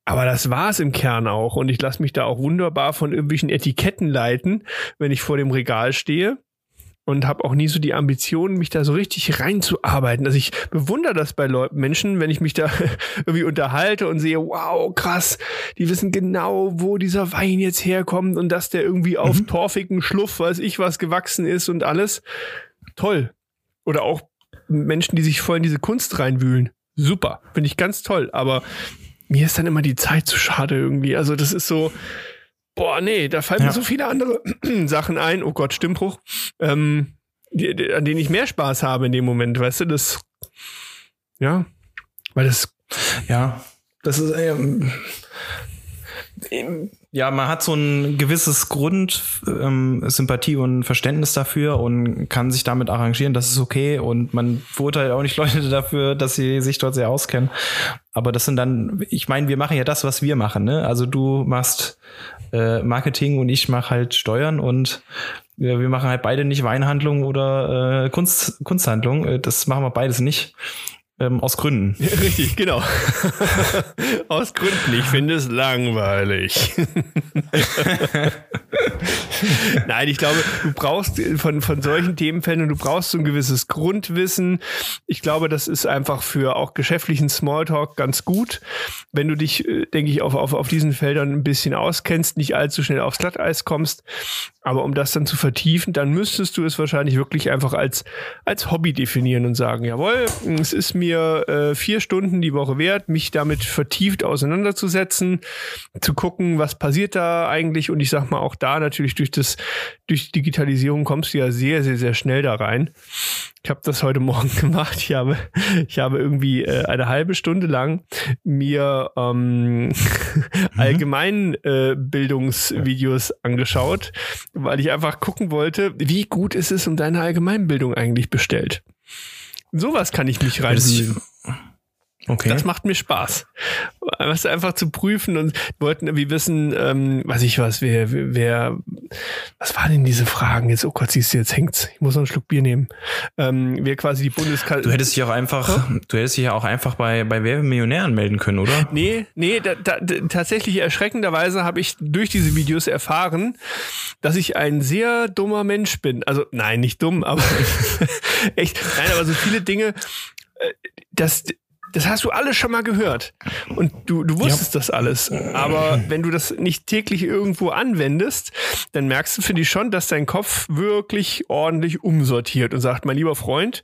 Aber das war's im Kern auch. Und ich lasse mich da auch wunderbar von irgendwelchen Etiketten leiten, wenn ich vor dem Regal stehe. Und habe auch nie so die Ambition, mich da so richtig reinzuarbeiten. Also ich bewundere das bei Leuten, Menschen, wenn ich mich da irgendwie unterhalte und sehe, wow, krass, die wissen genau, wo dieser Wein jetzt herkommt und dass der irgendwie auf torfigen Schluff, weiß ich was, gewachsen ist und alles. Toll. Oder auch Menschen, die sich voll in diese Kunst reinwühlen. Super. Finde ich ganz toll. Aber mir ist dann immer die Zeit zu schade irgendwie. Also das ist so, boah, nee, da fallen Ja. mir so viele andere Sachen ein. Oh Gott, Stimmbruch. Ähm, die, die, an denen ich mehr Spaß habe in dem Moment, weißt du, das, ja, weil das, Ja, das ist ähm, ja, man hat so ein gewisses Grund ähm, Sympathie und Verständnis dafür und kann sich damit arrangieren, das ist okay und man verurteilt auch nicht Leute dafür, dass sie sich dort sehr auskennen. Aber das sind dann, ich meine, wir machen ja das, was wir machen, ne? Also du machst äh, Marketing und ich mache halt Steuern und wir, wir machen halt beide nicht Weinhandlung oder äh, Kunst, Kunsthandlung. Äh, Das machen wir beides nicht. Ähm, aus Gründen. richtig, genau. Aus Gründen, ich finde es langweilig. Nein, ich glaube, du brauchst von, von solchen Themenfeldern, du brauchst so ein gewisses Grundwissen. Ich glaube, das ist einfach für auch geschäftlichen Smalltalk ganz gut, wenn du dich, äh, denke ich, auf, auf, auf diesen Feldern ein bisschen auskennst, nicht allzu schnell aufs Glatteis kommst. Aber um das dann zu vertiefen, dann müsstest du es wahrscheinlich wirklich einfach als, als Hobby definieren und sagen, jawohl, es ist mir äh, vier Stunden die Woche wert, mich damit vertieft auseinanderzusetzen, zu gucken, was passiert da eigentlich. Und ich sag mal, auch da natürlich durch das, durch Digitalisierung kommst du ja sehr, sehr, sehr schnell da rein. Ich habe das heute Morgen gemacht. Ich habe, ich habe irgendwie äh, eine halbe Stunde lang mir ähm, allgemein äh, Bildungsvideos angeschaut, weil ich einfach gucken wollte, wie gut ist es um deine Allgemeinbildung eigentlich bestellt. Sowas kann ich mich reinwühlen. Okay. Das macht mir Spaß. Was einfach zu prüfen und wollten irgendwie wissen, ähm, weiß ich was, wer, wer, was waren denn diese Fragen jetzt? Oh Gott, siehst du, jetzt hängt's. Ich muss noch einen Schluck Bier nehmen. Ähm, wer quasi die Bundeskal Du hättest dich auch einfach, du hättest dich ja auch einfach bei, bei Wer wird Millionär anmelden können, oder? Nee, nee, da, da, tatsächlich erschreckenderweise habe ich durch diese Videos erfahren, dass ich ein sehr dummer Mensch bin. Also nein, nicht dumm, aber echt. Nein, aber so viele Dinge, äh, das, hast du alles schon mal gehört. Und du, du wusstest das alles. Aber wenn du das nicht täglich irgendwo anwendest, dann merkst du, finde ich schon, dass dein Kopf wirklich ordentlich umsortiert und sagt, mein lieber Freund,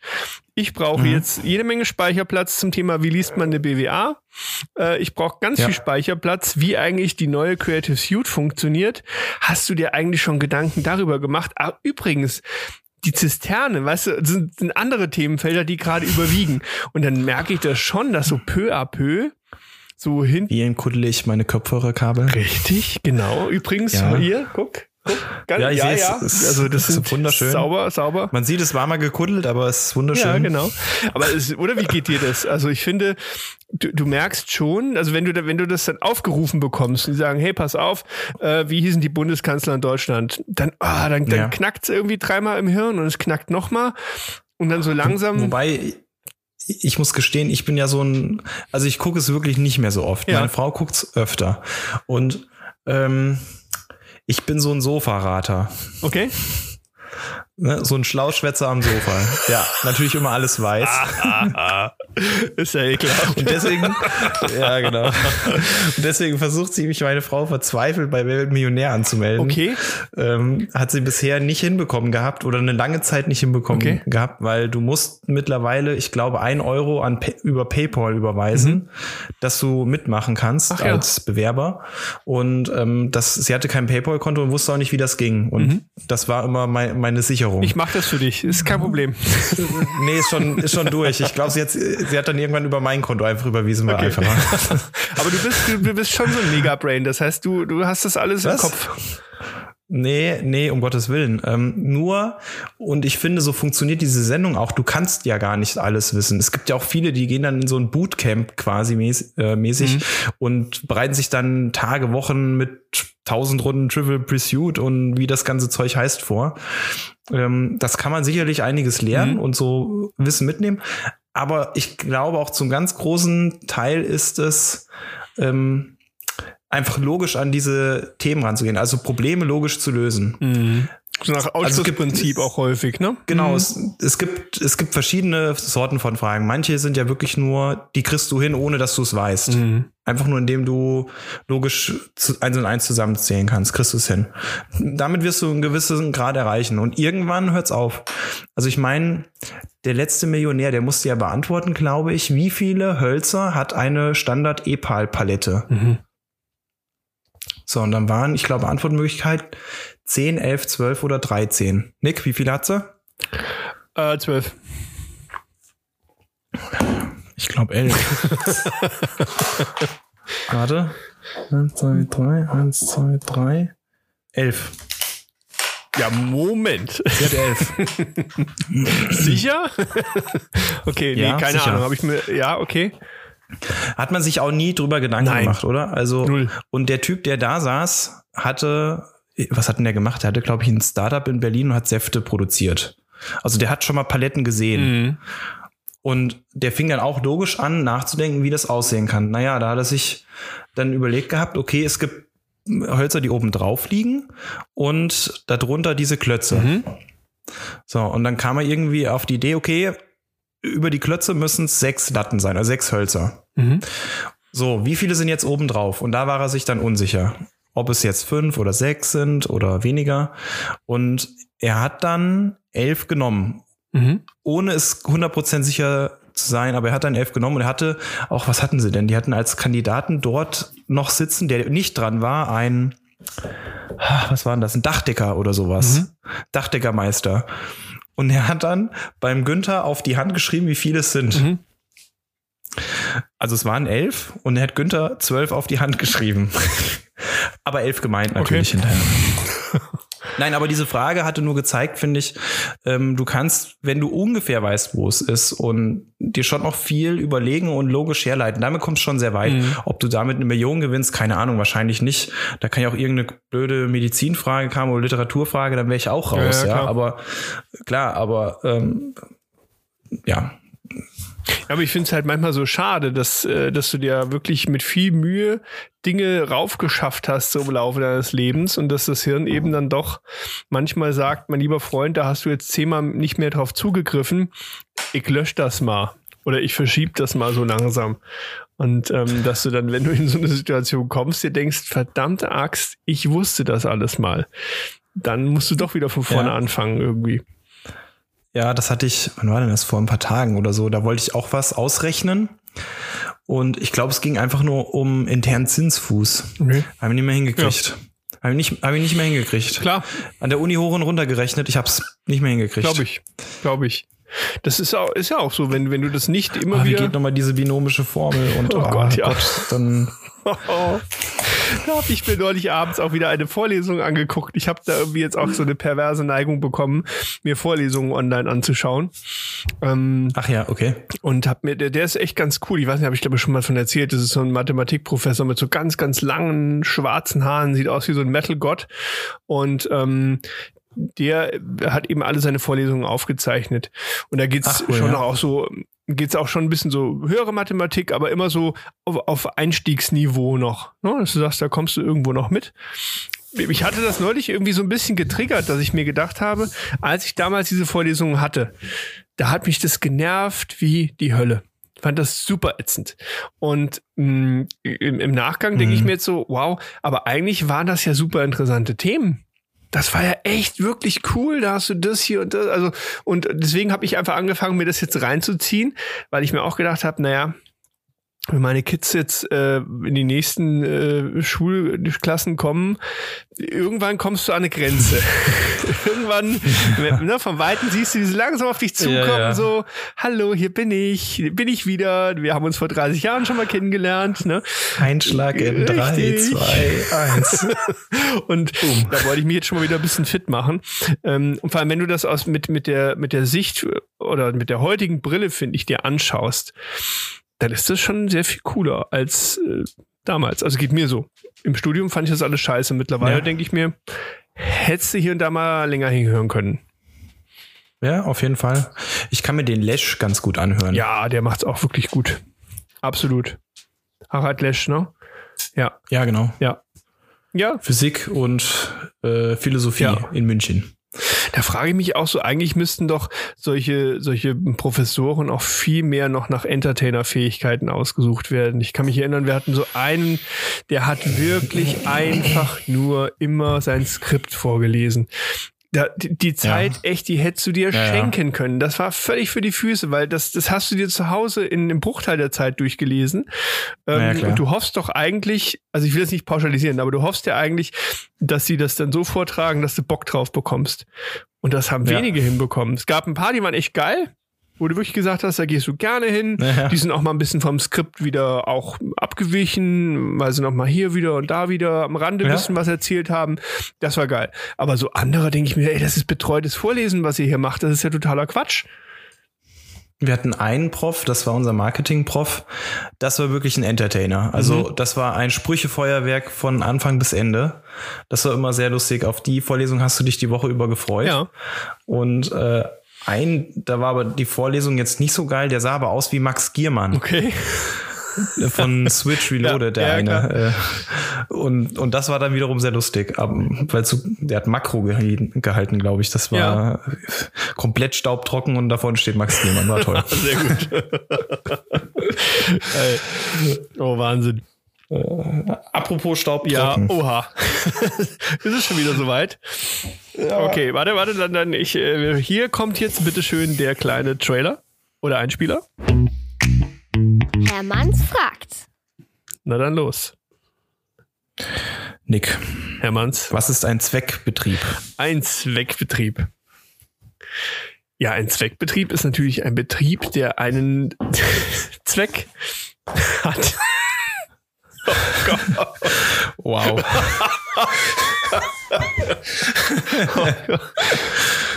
ich brauche jetzt jede Menge Speicherplatz zum Thema, wie liest man eine BWA. Äh, ich brauche ganz Ja. viel Speicherplatz, wie eigentlich die neue Creative Suite funktioniert. Hast du dir eigentlich schon Gedanken darüber gemacht? Ah, übrigens, die Zisterne, weißt du, sind, sind andere Themenfelder, die gerade überwiegen. Und dann merke ich das schon, dass so peu à peu so hin. Hier kuddel ich meine Kopfhörerkabel. Richtig, genau. Übrigens, Ja. hier, guck. Ganz, Ja, ich ja, seh's. ja. Es Also das ist wunderschön. Sauber, sauber. Man sieht, es war mal gekuddelt, aber es ist wunderschön. Ja, genau. Aber es, oder wie geht dir das? Also ich finde, du, du merkst schon, also wenn du da, wenn du das dann aufgerufen bekommst und die sagen, hey, pass auf, äh, wie hießen die Bundeskanzler in Deutschland? Dann, ah, dann, dann Ja. knackt es irgendwie dreimal im Hirn und es knackt nochmal und dann so langsam. Wobei, ich muss gestehen, ich bin ja so ein, also ich gucke es wirklich nicht mehr so oft. Ja. Meine Frau guckt es öfter. Und ähm, ich bin so ein Sofarater. Okay. Ne? So ein Schlauschwätzer am Sofa. ja, natürlich immer alles weiß. Ist ja ekelhaft. Und deswegen, ja, genau. Und deswegen versucht sie mich, meine Frau, verzweifelt bei Wer Millionär anzumelden. Okay. Ähm, hat sie bisher nicht hinbekommen gehabt oder eine lange Zeit nicht hinbekommen Okay. gehabt, weil du musst mittlerweile, ich glaube, ein Euro an Pay über PayPal überweisen, dass du mitmachen kannst Mhm. Ach ja. als Bewerber. Und ähm, das, sie hatte kein PayPal-Konto und wusste auch nicht, wie das ging. Und das war immer mein, meine Sicherung. Mhm. Ich mach das für dich. Ist kein Problem. nee, ist schon, ist schon durch. Ich glaube, sie hat, sie hat dann irgendwann über mein Konto einfach überwiesen, war Okay. einfacher. Aber du bist, du, du bist schon so ein Megabrain. Das heißt, du, du hast das alles im Was? Kopf. Nee, nee, um Gottes Willen. Ähm, nur, und ich finde, so funktioniert diese Sendung auch. Du kannst ja gar nicht alles wissen. Es gibt ja auch viele, die gehen dann in so ein Bootcamp quasi mäß, äh, mäßig mhm. und bereiten sich dann Tage, Wochen mit tausend Runden Trivial Pursuit und wie das ganze Zeug heißt vor. Ähm, das kann man sicherlich einiges lernen mhm. und so Wissen mitnehmen. Aber ich glaube auch zum ganz großen Teil ist es, ähm, einfach logisch an diese Themen ranzugehen, also Probleme logisch zu lösen. Mhm. So nach Ausschlussprinzip also auch häufig, ne? Genau, mhm. es, es, gibt, es gibt verschiedene Sorten von Fragen. Manche sind ja wirklich nur, die kriegst du hin, ohne dass du es weißt. Mhm. Einfach nur, indem du logisch zu, eins und eins zusammenzählen kannst, kriegst du es hin. Damit wirst du einen gewissen Grad erreichen. Und irgendwann hört's auf. Also ich meine, der letzte Millionär, der musste ja beantworten, glaube ich, wie viele Hölzer hat eine Standard-Epal-Palette? Mhm. So, und dann waren, ich glaube, Antwortmöglichkeit 10, 11, 12 oder 13. Nick, wie viel hat sie? Äh, 12. Ich glaube 11. Warte. 1, 2, 3, 1, 2, 3. 11. Ja, Moment. Sie hat 11. Sicher? okay, nee, ja, keine sicher. Ahnung. Habe ich mir, ja, okay. Hat man sich auch nie drüber Gedanken Nein. gemacht, oder? Also, Null. und der Typ, der da saß, hatte, was hat denn der gemacht? Der hatte, glaube ich, ein Startup in Berlin und hat Säfte produziert. Also der hat schon mal Paletten gesehen. Mhm. Und der fing dann auch logisch an, nachzudenken, wie das aussehen kann. Naja, da hat er sich dann überlegt gehabt, okay, es gibt Hölzer, die oben drauf liegen und darunter diese Klötze. Mhm. So, und dann kam er irgendwie auf die Idee, okay, über die Klötze müssen es sechs Latten sein, also sechs Hölzer. Mhm. So, wie viele sind jetzt oben drauf? Und da war er sich dann unsicher, ob es jetzt fünf oder sechs sind oder weniger. Und er hat dann elf genommen, mhm. ohne es 100% sicher zu sein, aber er hat dann elf genommen und er hatte auch, was hatten sie denn? Die hatten als Kandidaten dort noch sitzen, der nicht dran war, ein, was war denn das? Ein Dachdecker oder sowas. Mhm. Dachdeckermeister. Und er hat dann beim Günther auf die Hand geschrieben, wie viele es sind. Mhm. Also es waren elf und er hat Günther zwölf auf die Hand geschrieben. aber elf gemeint natürlich okay. hinterher. Nein, aber diese Frage hatte nur gezeigt, finde ich, ähm, du kannst, wenn du ungefähr weißt, wo es ist und dir schon noch viel überlegen und logisch herleiten, damit kommst du schon sehr weit. Mhm. Ob du damit eine Million gewinnst, keine Ahnung, wahrscheinlich nicht. Da kann ja auch irgendeine blöde Medizinfrage kommen oder Literaturfrage, dann wäre ich auch raus, ja. ja, ja. Aber klar, aber ähm, ja, aber ich finde es halt manchmal so schade, dass, äh, dass du dir wirklich mit viel Mühe Dinge raufgeschafft hast so im Laufe deines Lebens und dass das Hirn eben dann doch manchmal sagt, mein lieber Freund, da hast du jetzt zehnmal nicht mehr drauf zugegriffen, ich lösche das mal oder ich verschiebe das mal so langsam. Und ähm, dass du dann, wenn du in so eine Situation kommst, dir denkst, verdammte Axt, ich wusste das alles mal. Dann musst du doch wieder von vorne ja. anfangen irgendwie. Ja, das hatte ich, wann war denn das? Vor ein paar Tagen oder so. Da wollte ich auch was ausrechnen. Und ich glaube, es ging einfach nur um internen Zinsfuß. Okay. Haben wir nicht mehr hingekriegt. Ja. Habe ich, nicht, hab ich nicht mehr hingekriegt. Klar. An der Uni hoch und runter gerechnet. Ich habe es nicht mehr hingekriegt. Glaube ich. Glaube ich. Das ist, auch, ist ja auch so, wenn, wenn du das nicht immer oh, wieder. Wie geht nochmal diese binomische Formel? Und, oh, oh Gott, ja. Gott, dann da habe ich mir neulich abends auch wieder eine Vorlesung angeguckt. Ich habe da irgendwie jetzt auch so eine perverse Neigung bekommen, mir Vorlesungen online anzuschauen. Ähm, Ach ja, okay. Und hab mir, der, der ist echt ganz cool. Ich weiß nicht, habe ich glaube schon mal von erzählt. Das ist so ein Mathematikprofessor mit so ganz, ganz langen schwarzen Haaren, sieht aus wie so ein Metal-Gott. Und ähm, der hat eben alle seine Vorlesungen aufgezeichnet. Und da geht's Ach, schon ja. auch so geht es auch schon ein bisschen so höhere Mathematik, aber immer so auf, auf Einstiegsniveau noch. Ne? Dass du sagst, da kommst du irgendwo noch mit. Ich hatte das neulich irgendwie so ein bisschen getriggert, dass ich mir gedacht habe, als ich damals diese Vorlesungen hatte, da hat mich das genervt wie die Hölle. Ich fand das super ätzend. Und mh, mm, im, im, Nachgang mhm. denke ich mhm. mir jetzt so, wow, aber eigentlich waren das ja super interessante Themen das war ja echt wirklich cool. Da hast du das hier und das. Also, und deswegen habe ich einfach angefangen, mir das jetzt reinzuziehen, weil ich mir auch gedacht habe, naja, wenn meine Kids jetzt äh, in die nächsten äh, Schulklassen kommen, irgendwann kommst du an eine Grenze. irgendwann, ne, vom Weiten siehst du, wie sie langsam auf dich zukommen, ja, ja. so, hallo, hier bin ich, bin ich wieder. Wir haben uns vor 30 Jahren schon mal kennengelernt. Ne? Einschlag in 3, 2, 1. Und Boom. da wollte ich mich jetzt schon mal wieder ein bisschen fit machen. Ähm, und vor allem, wenn du das aus mit, mit, der, mit der Sicht oder mit der heutigen Brille, finde ich, dir anschaust, dann ist das schon sehr viel cooler als äh, damals. Also geht mir so. Im Studium fand ich das alles scheiße. Mittlerweile ja. denke ich mir, hättest du hier und da mal länger hinhören können. Ja, auf jeden Fall. Ich kann mir den Lesch ganz gut anhören. Ja, der macht's auch wirklich gut. Absolut. Harald Lesch, ne? Ja. Ja, genau. Ja. Ja. Physik und äh, Philosophie ja. in München. Da frage ich mich auch so, eigentlich müssten doch solche, solche Professoren auch viel mehr noch nach Entertainer-Fähigkeiten ausgesucht werden. Ich kann mich erinnern, wir hatten so einen, der hat wirklich einfach nur immer sein Skript vorgelesen. Da, die, die Zeit, ja. echt, die hättest du dir ja, schenken können. Das war völlig für die Füße, weil das, das hast du dir zu Hause in einem Bruchteil der Zeit durchgelesen. Ähm, und du hoffst doch eigentlich, also ich will das nicht pauschalisieren, aber du hoffst ja eigentlich, dass sie das dann so vortragen, dass du Bock drauf bekommst. Und das haben wenige hinbekommen. Es gab ein paar, die waren echt geil wo du wirklich gesagt hast, da gehst du gerne hin. Ja. Die sind auch mal ein bisschen vom Skript wieder auch abgewichen, weil sie noch mal hier wieder und da wieder am Rande ein ja. bisschen was erzählt haben. Das war geil. Aber so andere denke ich mir, ey, das ist betreutes Vorlesen, was ihr hier macht. Das ist ja totaler Quatsch. Wir hatten einen Prof, das war unser Marketing-Prof. Das war wirklich ein Entertainer. Also mhm. das war ein Sprüchefeuerwerk von Anfang bis Ende. Das war immer sehr lustig. Auf die Vorlesung hast du dich die Woche über gefreut. Ja. Und äh, ein, da war aber die Vorlesung jetzt nicht so geil, der sah aber aus wie Max Giermann. Okay. Von Switch Reloaded, ja, der ja, eine. Äh, und, und das war dann wiederum sehr lustig, weil so, der hat Makro gehalten, glaube ich. Das war ja. komplett staubtrocken und davon steht Max Giermann. War toll. sehr gut. oh, Wahnsinn. Äh, apropos Staub. Ja, oha. ist es schon wieder soweit? Ja. Okay, warte, warte, dann, dann ich, äh, hier kommt jetzt bitteschön der kleine Trailer oder Einspieler. Herr Manns fragt. Na dann los. Nick. Herr Manns. Was ist ein Zweckbetrieb? Ein Zweckbetrieb. Ja, ein Zweckbetrieb ist natürlich ein Betrieb, der einen Zweck hat. Wow.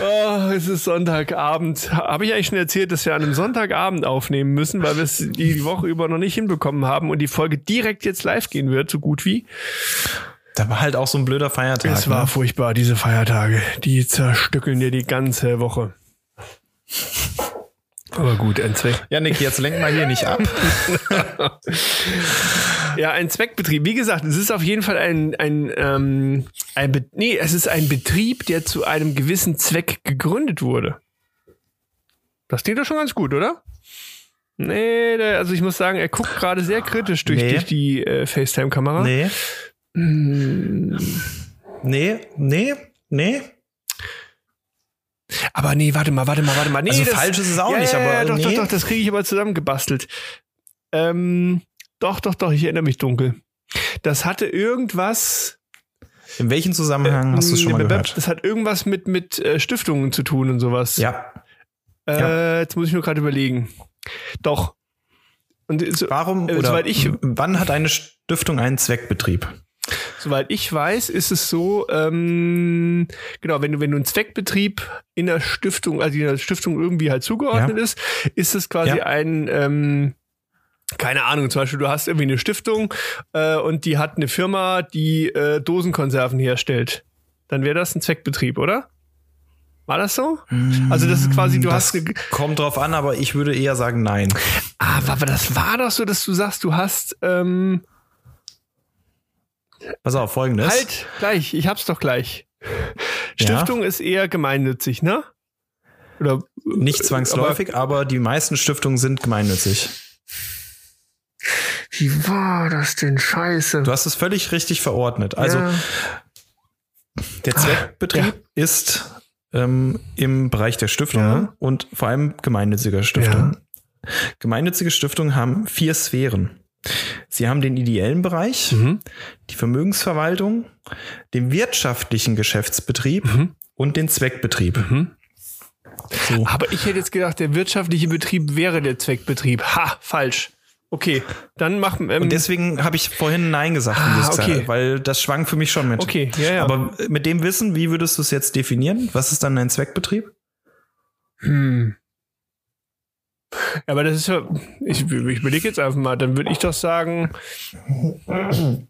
oh, es ist Sonntagabend. Habe ich eigentlich schon erzählt, dass wir an einem Sonntagabend aufnehmen müssen, weil wir es die Woche über noch nicht hinbekommen haben und die Folge direkt jetzt live gehen wird, so gut wie. Da war halt auch so ein blöder Feiertag. Es war ne? furchtbar, diese Feiertage. Die zerstückeln dir die ganze Woche. Aber gut, ein Zweck. Ja, Nick, jetzt lenk mal hier nicht ab. ja, ein Zweckbetrieb. Wie gesagt, es ist auf jeden Fall ein, ein, ähm, ein Be nee, es ist ein Betrieb, der zu einem gewissen Zweck gegründet wurde. Das klingt doch schon ganz gut, oder? Nee, der, also ich muss sagen, er guckt gerade sehr kritisch durch, nee. durch die äh, FaceTime-Kamera. Nee. Hm. Nee, nee, nee. Aber nee, warte mal, warte mal, warte mal. Nee, also das, falsch ist es auch ja, nicht, aber. Ja, doch, nee. doch, doch, das kriege ich aber zusammengebastelt. Ähm, doch, doch, doch, ich erinnere mich dunkel. Das hatte irgendwas. In welchem Zusammenhang äh, hast du es schon mal gehört? Das hat irgendwas mit, mit äh, Stiftungen zu tun und sowas. Ja. Äh, ja. Jetzt muss ich nur gerade überlegen. Doch. Und so, Warum äh, oder ich, wann hat eine Stiftung einen Zweckbetrieb? Soweit ich weiß, ist es so, ähm, genau, wenn du, wenn du einen Zweckbetrieb in der Stiftung, also in der Stiftung irgendwie halt zugeordnet ja. ist, ist es quasi ja. ein, ähm, keine Ahnung, zum Beispiel, du hast irgendwie eine Stiftung äh, und die hat eine Firma, die äh, Dosenkonserven herstellt. Dann wäre das ein Zweckbetrieb, oder? War das so? Also das ist quasi, du das hast kommt drauf an, aber ich würde eher sagen nein. Ah, aber das war doch so, dass du sagst, du hast ähm, Pass auf, folgendes. Halt, gleich, ich hab's doch gleich. Stiftung ja. ist eher gemeinnützig, ne? Oder, Nicht zwangsläufig, aber, aber die meisten Stiftungen sind gemeinnützig. Wie war das denn scheiße? Du hast es völlig richtig verordnet. Also ja. der Zweckbetrieb ja. ist ähm, im Bereich der Stiftung ja. und vor allem gemeinnütziger Stiftung. Gemeinnützige Stiftungen haben vier Sphären. Sie haben den ideellen Bereich, Mhm. die Vermögensverwaltung, den wirtschaftlichen Geschäftsbetrieb Mhm. und den Zweckbetrieb. So. Aber ich hätte jetzt gedacht, der wirtschaftliche Betrieb wäre der Zweckbetrieb. Ha, falsch. Okay, dann machen ähm, Und deswegen habe ich vorhin Nein gesagt, Ah, okay. hast, weil das schwang für mich schon mit. Okay, ja, ja. Aber mit dem Wissen, wie würdest du es jetzt definieren? Was ist dann ein Zweckbetrieb? Hm. Ja, aber das ist ja, ich, ich überlege jetzt einfach mal, dann würde ich doch sagen, wenn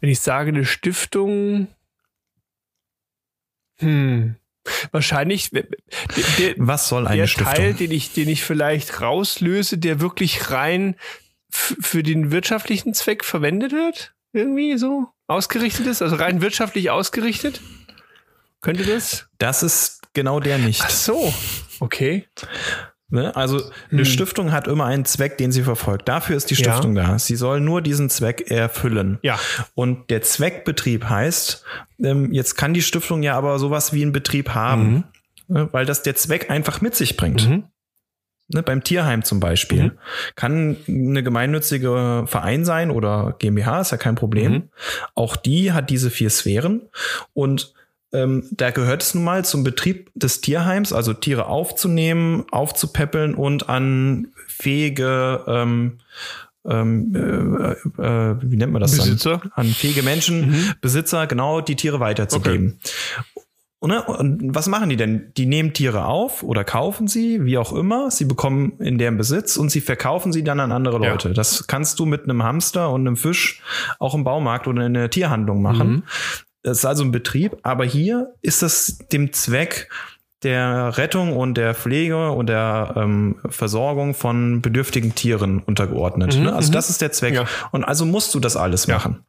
ich sage, eine Stiftung, hm, wahrscheinlich der, Was soll eine der Stiftung? Teil, den ich, den ich vielleicht rauslöse, der wirklich rein für den wirtschaftlichen Zweck verwendet wird, irgendwie so ausgerichtet ist, also rein wirtschaftlich ausgerichtet, könnte das? das ist genau der nicht. Ach so, okay. Ne? Also eine Hm. Stiftung hat immer einen Zweck, den sie verfolgt. Dafür ist die Ja. Stiftung da. Sie soll nur diesen Zweck erfüllen. Ja. Und der Zweckbetrieb heißt, ähm, jetzt kann die Stiftung ja aber sowas wie einen Betrieb haben, ne? weil das der Zweck einfach mit sich bringt. Mhm. Ne, beim Tierheim zum Beispiel. Mhm. Kann eine gemeinnützige Verein sein oder GmbH, ist ja kein Problem. Mhm. Auch die hat diese vier Sphären. Und ähm, da gehört es nun mal zum Betrieb des Tierheims, also Tiere aufzunehmen, aufzupäppeln und an fähige ähm, ähm, äh, äh, wie nennt man das Besitzer. dann? An fähige Menschen, Mhm. Besitzer, genau, die Tiere weiterzugeben. Und, ne, und was machen die denn? Die nehmen Tiere auf oder kaufen sie, wie auch immer. Sie bekommen in deren Besitz und sie verkaufen sie dann an andere Ja. Leute. Das kannst du mit einem Hamster und einem Fisch auch im Baumarkt oder in der Tierhandlung machen. Mhm. Das ist also ein Betrieb, aber hier ist es dem Zweck der Rettung und der Pflege und der ähm, Versorgung von bedürftigen Tieren untergeordnet. Mhm, ne? Also mhm. das ist der Zweck. Ja. Und also musst du das alles Ja. machen.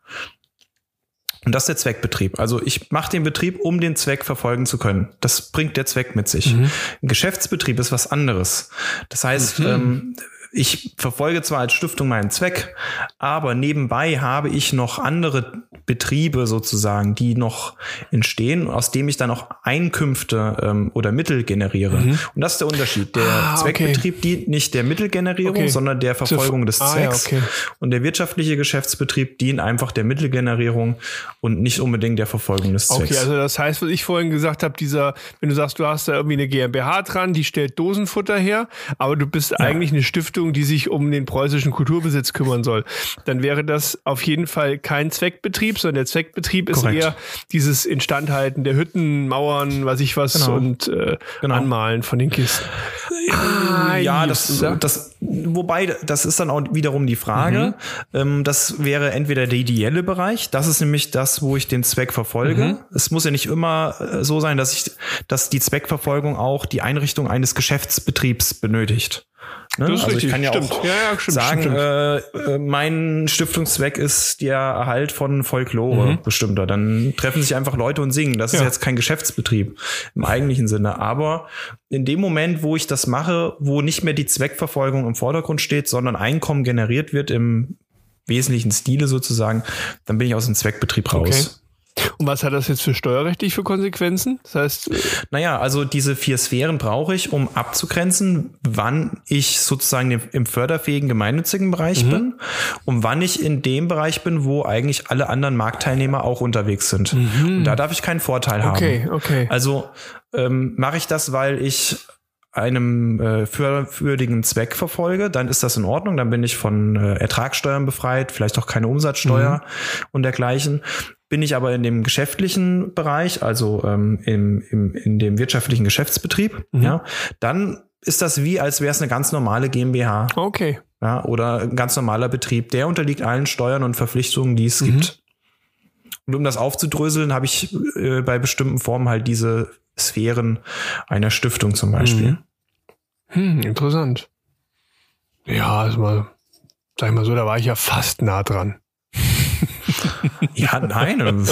Und das ist der Zweckbetrieb. Also ich mache den Betrieb, um den Zweck verfolgen zu können. Das bringt der Zweck mit sich. Mhm. Ein Geschäftsbetrieb ist was anderes. Das heißt, ähm, ich verfolge zwar als Stiftung meinen Zweck, aber nebenbei habe ich noch andere Betriebe sozusagen, die noch entstehen, aus dem ich dann auch Einkünfte ähm, oder Mittel generiere. Und das ist der Unterschied. Der Mhm. Ah, okay. Zweckbetrieb dient nicht der Mittelgenerierung, Okay. sondern der Verfolgung des Ah, ja, Zwecks. okay. Und der wirtschaftliche Geschäftsbetrieb dient einfach der Mittelgenerierung und nicht unbedingt der Verfolgung des Zwecks. Okay, also das heißt, was ich vorhin gesagt habe, dieser, wenn du sagst, du hast da irgendwie eine GmbH dran, die stellt Dosenfutter her, aber du bist eigentlich eine Stiftung, die sich um den preußischen Kulturbesitz kümmern soll, dann wäre das auf jeden Fall kein Zweckbetrieb, sondern der Zweckbetrieb ist Korrekt. eher dieses Instandhalten der Hütten, Mauern, was ich was Genau. und äh, Genau. Anmalen von den Kisten. Ah, ja, das, das, wobei, das ist dann auch wiederum die Frage. Ähm, das wäre entweder der ideelle Bereich, das ist nämlich das, wo ich den Zweck verfolge. Es muss ja nicht immer äh, so sein, dass ich, dass die Zweckverfolgung auch die Einrichtung eines Geschäftsbetriebs benötigt. Ne? Das ist also richtig, ich kann ja stimmt. auch Ja, ja, stimmt, sagen, stimmt, Äh, äh, mein Stiftungszweck ist der Erhalt von Folklore bestimmter. Dann treffen sich einfach Leute und singen. Das ist Mhm. Ja. jetzt kein Geschäftsbetrieb im eigentlichen Sinne. Aber in dem Moment, wo ich das mache, wo nicht mehr die Zweckverfolgung im Vordergrund steht, sondern Einkommen generiert wird im wesentlichen Stile sozusagen, dann bin ich aus dem Zweckbetrieb raus. Und was hat das jetzt für steuerrechtlich für Konsequenzen? Das heißt, äh, Naja, also diese vier Sphären brauche ich, um abzugrenzen, wann ich sozusagen im- förderfähigen gemeinnützigen Bereich bin und wann ich in dem Bereich bin, wo eigentlich alle anderen Marktteilnehmer auch unterwegs sind. Und da darf ich keinen Vorteil okay, haben. okay. Also ähm, mache ich das, weil ich einem äh, förderwürdigen Zweck verfolge, dann ist das in Ordnung, dann bin ich von äh, Ertragssteuern befreit, vielleicht auch keine Umsatzsteuer und dergleichen. Bin ich aber in dem geschäftlichen Bereich, also ähm, im, im, in dem wirtschaftlichen Geschäftsbetrieb, ja, dann ist das wie, als wäre es eine ganz normale GmbH Okay. ja, oder ein ganz normaler Betrieb. Der unterliegt allen Steuern und Verpflichtungen, die es gibt. Und um das aufzudröseln, habe ich äh, bei bestimmten Formen halt diese Sphären einer Stiftung zum Beispiel. Hm, interessant. Ja, also mal, sag ich mal so, da war ich ja fast nah dran. Ja, nein. äh,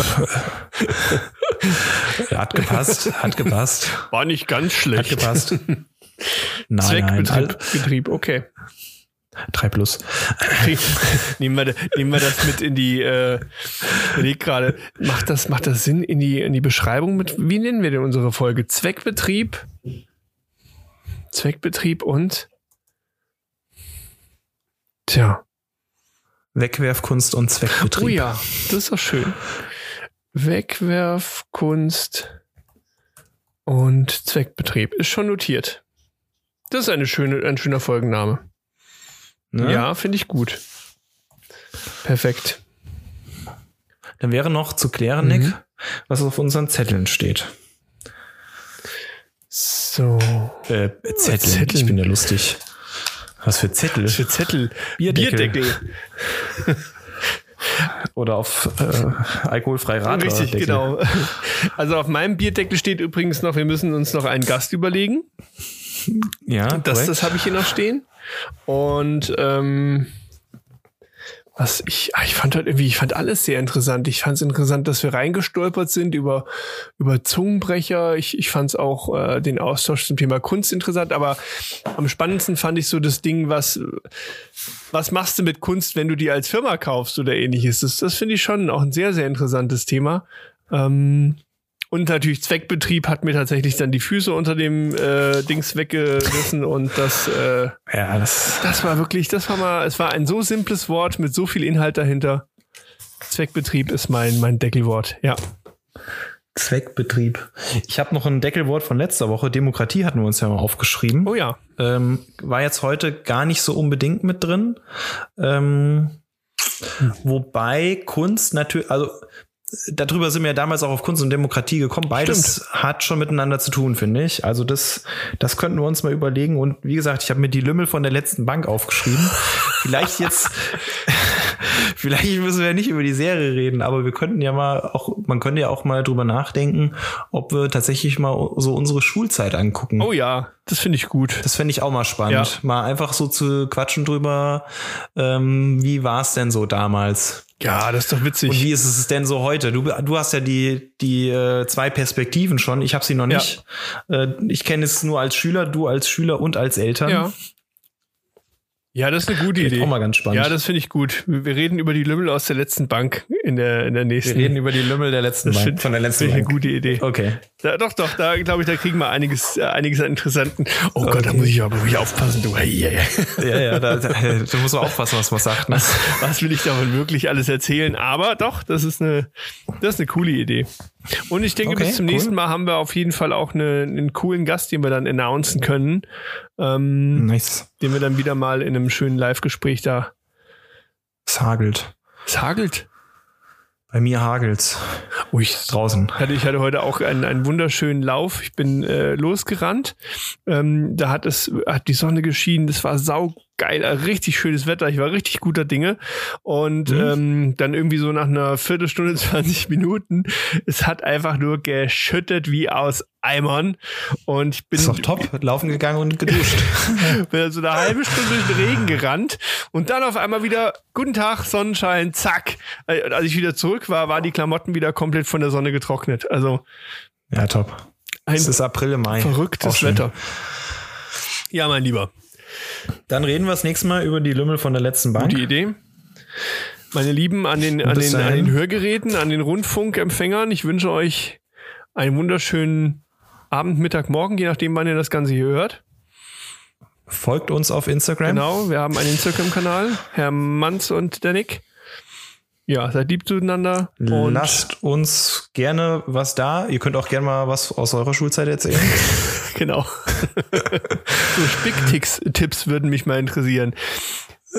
hat gepasst, hat gepasst, War nicht ganz hat schlecht. gepasst. Nein, Zweckbetrieb, Betrieb, okay. drei plus. nehmen, wir, nehmen wir das mit in die, äh, überleg gerade, macht das, macht das Sinn in die, in die Beschreibung mit, wie nennen wir denn unsere Folge? Zweckbetrieb, Zweckbetrieb und Tja. Wegwerfkunst und Zweckbetrieb. Oh ja, das ist doch schön. Wegwerfkunst und Zweckbetrieb ist schon notiert. Das ist eine schöne, ein schöner Folgenname. Ne? Ja, finde ich gut. Perfekt. Dann wäre noch zu klären, Mhm. Nick, was auf unseren Zetteln steht. So. Äh, Zetteln. Zetteln. Ich bin ja lustig. Was für Zettel? Für Zettel. Bierdeckel. Bierdeckel. Oder auf äh, alkoholfrei Radler. Richtig, Deckel. genau. Also auf meinem Bierdeckel steht übrigens noch, wir müssen uns noch einen Gast überlegen. Ja, Das, korrekt. das habe ich hier noch stehen. Und ähm, was ich, ah, ich fand halt irgendwie, ich fand alles sehr interessant. Ich fand es interessant, dass wir reingestolpert sind über, über Zungenbrecher. Ich, ich fand es auch äh, den Austausch zum Thema Kunst interessant, aber am spannendsten fand ich so das Ding, was, was machst du mit Kunst, wenn du die als Firma kaufst oder ähnliches. Das, das finde ich schon auch ein sehr, sehr interessantes Thema. Ähm, und natürlich Zweckbetrieb hat mir tatsächlich dann die Füße unter dem äh, Dings weggerissen und das, äh, ja, das. das war wirklich, das war mal, es war ein so simples Wort mit so viel Inhalt dahinter. Zweckbetrieb ist mein, mein Deckelwort, ja. Zweckbetrieb. Ich habe noch ein Deckelwort von letzter Woche. Demokratie hatten wir uns ja mal aufgeschrieben. Oh ja. Ähm, war jetzt heute gar nicht so unbedingt mit drin. Ähm, wobei Kunst natürlich, also darüber sind wir ja damals auch auf Kunst und Demokratie gekommen. Beides hat schon miteinander zu tun, finde ich. Also das, das könnten wir uns mal überlegen. Und wie gesagt, ich habe mir die Lümmel von der letzten Bank aufgeschrieben. Vielleicht jetzt, vielleicht müssen wir nicht über die Serie reden, aber wir könnten ja mal auch, man könnte ja auch mal drüber nachdenken, ob wir tatsächlich mal so unsere Schulzeit angucken. Oh ja, das finde ich gut. Das fände ich auch mal spannend. Ja. Mal einfach so zu quatschen drüber, ähm, wie war es denn so damals? Ja, das ist doch witzig. Und wie ist es denn so heute? Du, du hast ja die, die äh, zwei Perspektiven schon. Ich habe sie noch Ja. nicht. Äh, ich kenne es nur als Schüler, du als Schüler und als Eltern. ja. Ja, das ist eine gute Idee. auch mal ganz spannend. Ja, das finde ich gut. Wir wir reden über die Lümmel aus der letzten Bank in der, in der Wir nächsten. reden über die Lümmel der letzten das Bank. Von der letzten finde ich eine Bank. gute Idee. Okay. Da, doch, doch, da glaube ich, da kriegen wir einiges, äh, einiges an interessanten. Oh Gott, da Okay. muss ich aber wirklich aufpassen, du. Hey, hey, hey. Ja, ja, da, da, da muss man aufpassen, was man sagt. Ne? Was will ich davon wirklich alles erzählen? Aber doch, das ist eine, das ist eine coole Idee. Und ich denke, Okay, bis zum cool. nächsten Mal haben wir auf jeden Fall auch eine, einen coolen Gast, den wir dann announcen können, ähm, Nice. den wir dann wieder mal in einem schönen Live-Gespräch da. Es hagelt. Es hagelt. Bei mir hagelt's. Ich, Draußen. hatte, ich hatte heute auch einen, einen wunderschönen Lauf. Ich bin äh, losgerannt. Ähm, da hat es hat die Sonne geschienen. Das war saugeil, äh, richtig schönes Wetter. Ich war richtig guter Dinge. Und Mhm. ähm, dann irgendwie so nach einer Viertelstunde, 20 Minuten, es hat einfach nur geschüttet wie aus Eimern. Und ich bin Ist doch top. Laufen gegangen und geduscht. bin so eine halbe Stunde durch den Regen gerannt und dann auf einmal wieder, guten Tag, Sonnenschein, zack. Äh, Als ich wieder zurück war, waren die Klamotten wieder komplett von der Sonne getrocknet. Also ja, top. Es ist April, Mai. Verrücktes. Wetter. Ja, mein Lieber, Dann reden wir das nächste Mal über die Lümmel von der letzten Bank. gute Idee. Meine Lieben an den, an, den, an den Hörgeräten, an den Rundfunkempfängern, ich wünsche euch einen wunderschönen Abend, Mittag, Morgen, je nachdem, wann ihr das Ganze hier hört. Folgt uns auf Instagram. Genau, wir haben einen Instagram-Kanal, Herr Manz und der Nick. Ja, seid lieb zueinander. Und Lasst uns gerne was da. Ihr könnt auch gerne mal was aus eurer Schulzeit erzählen. Genau. so Spicktipps Tipps würden mich mal interessieren.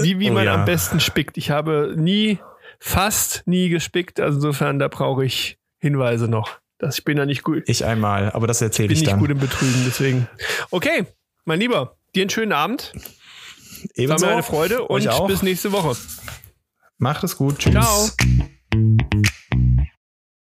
Wie, wie Oh man ja. am besten spickt. Ich habe nie, fast nie gespickt. Also insofern, da brauche ich Hinweise noch. Das, ich bin da nicht gut, Ich einmal, aber das erzähle bin ich nicht dann. gut im Betrügen, deswegen. Okay, mein Lieber, dir einen schönen Abend. War Ebenso. mir eine Freude und bis nächste Woche. Macht es gut. Tschüss. Ciao.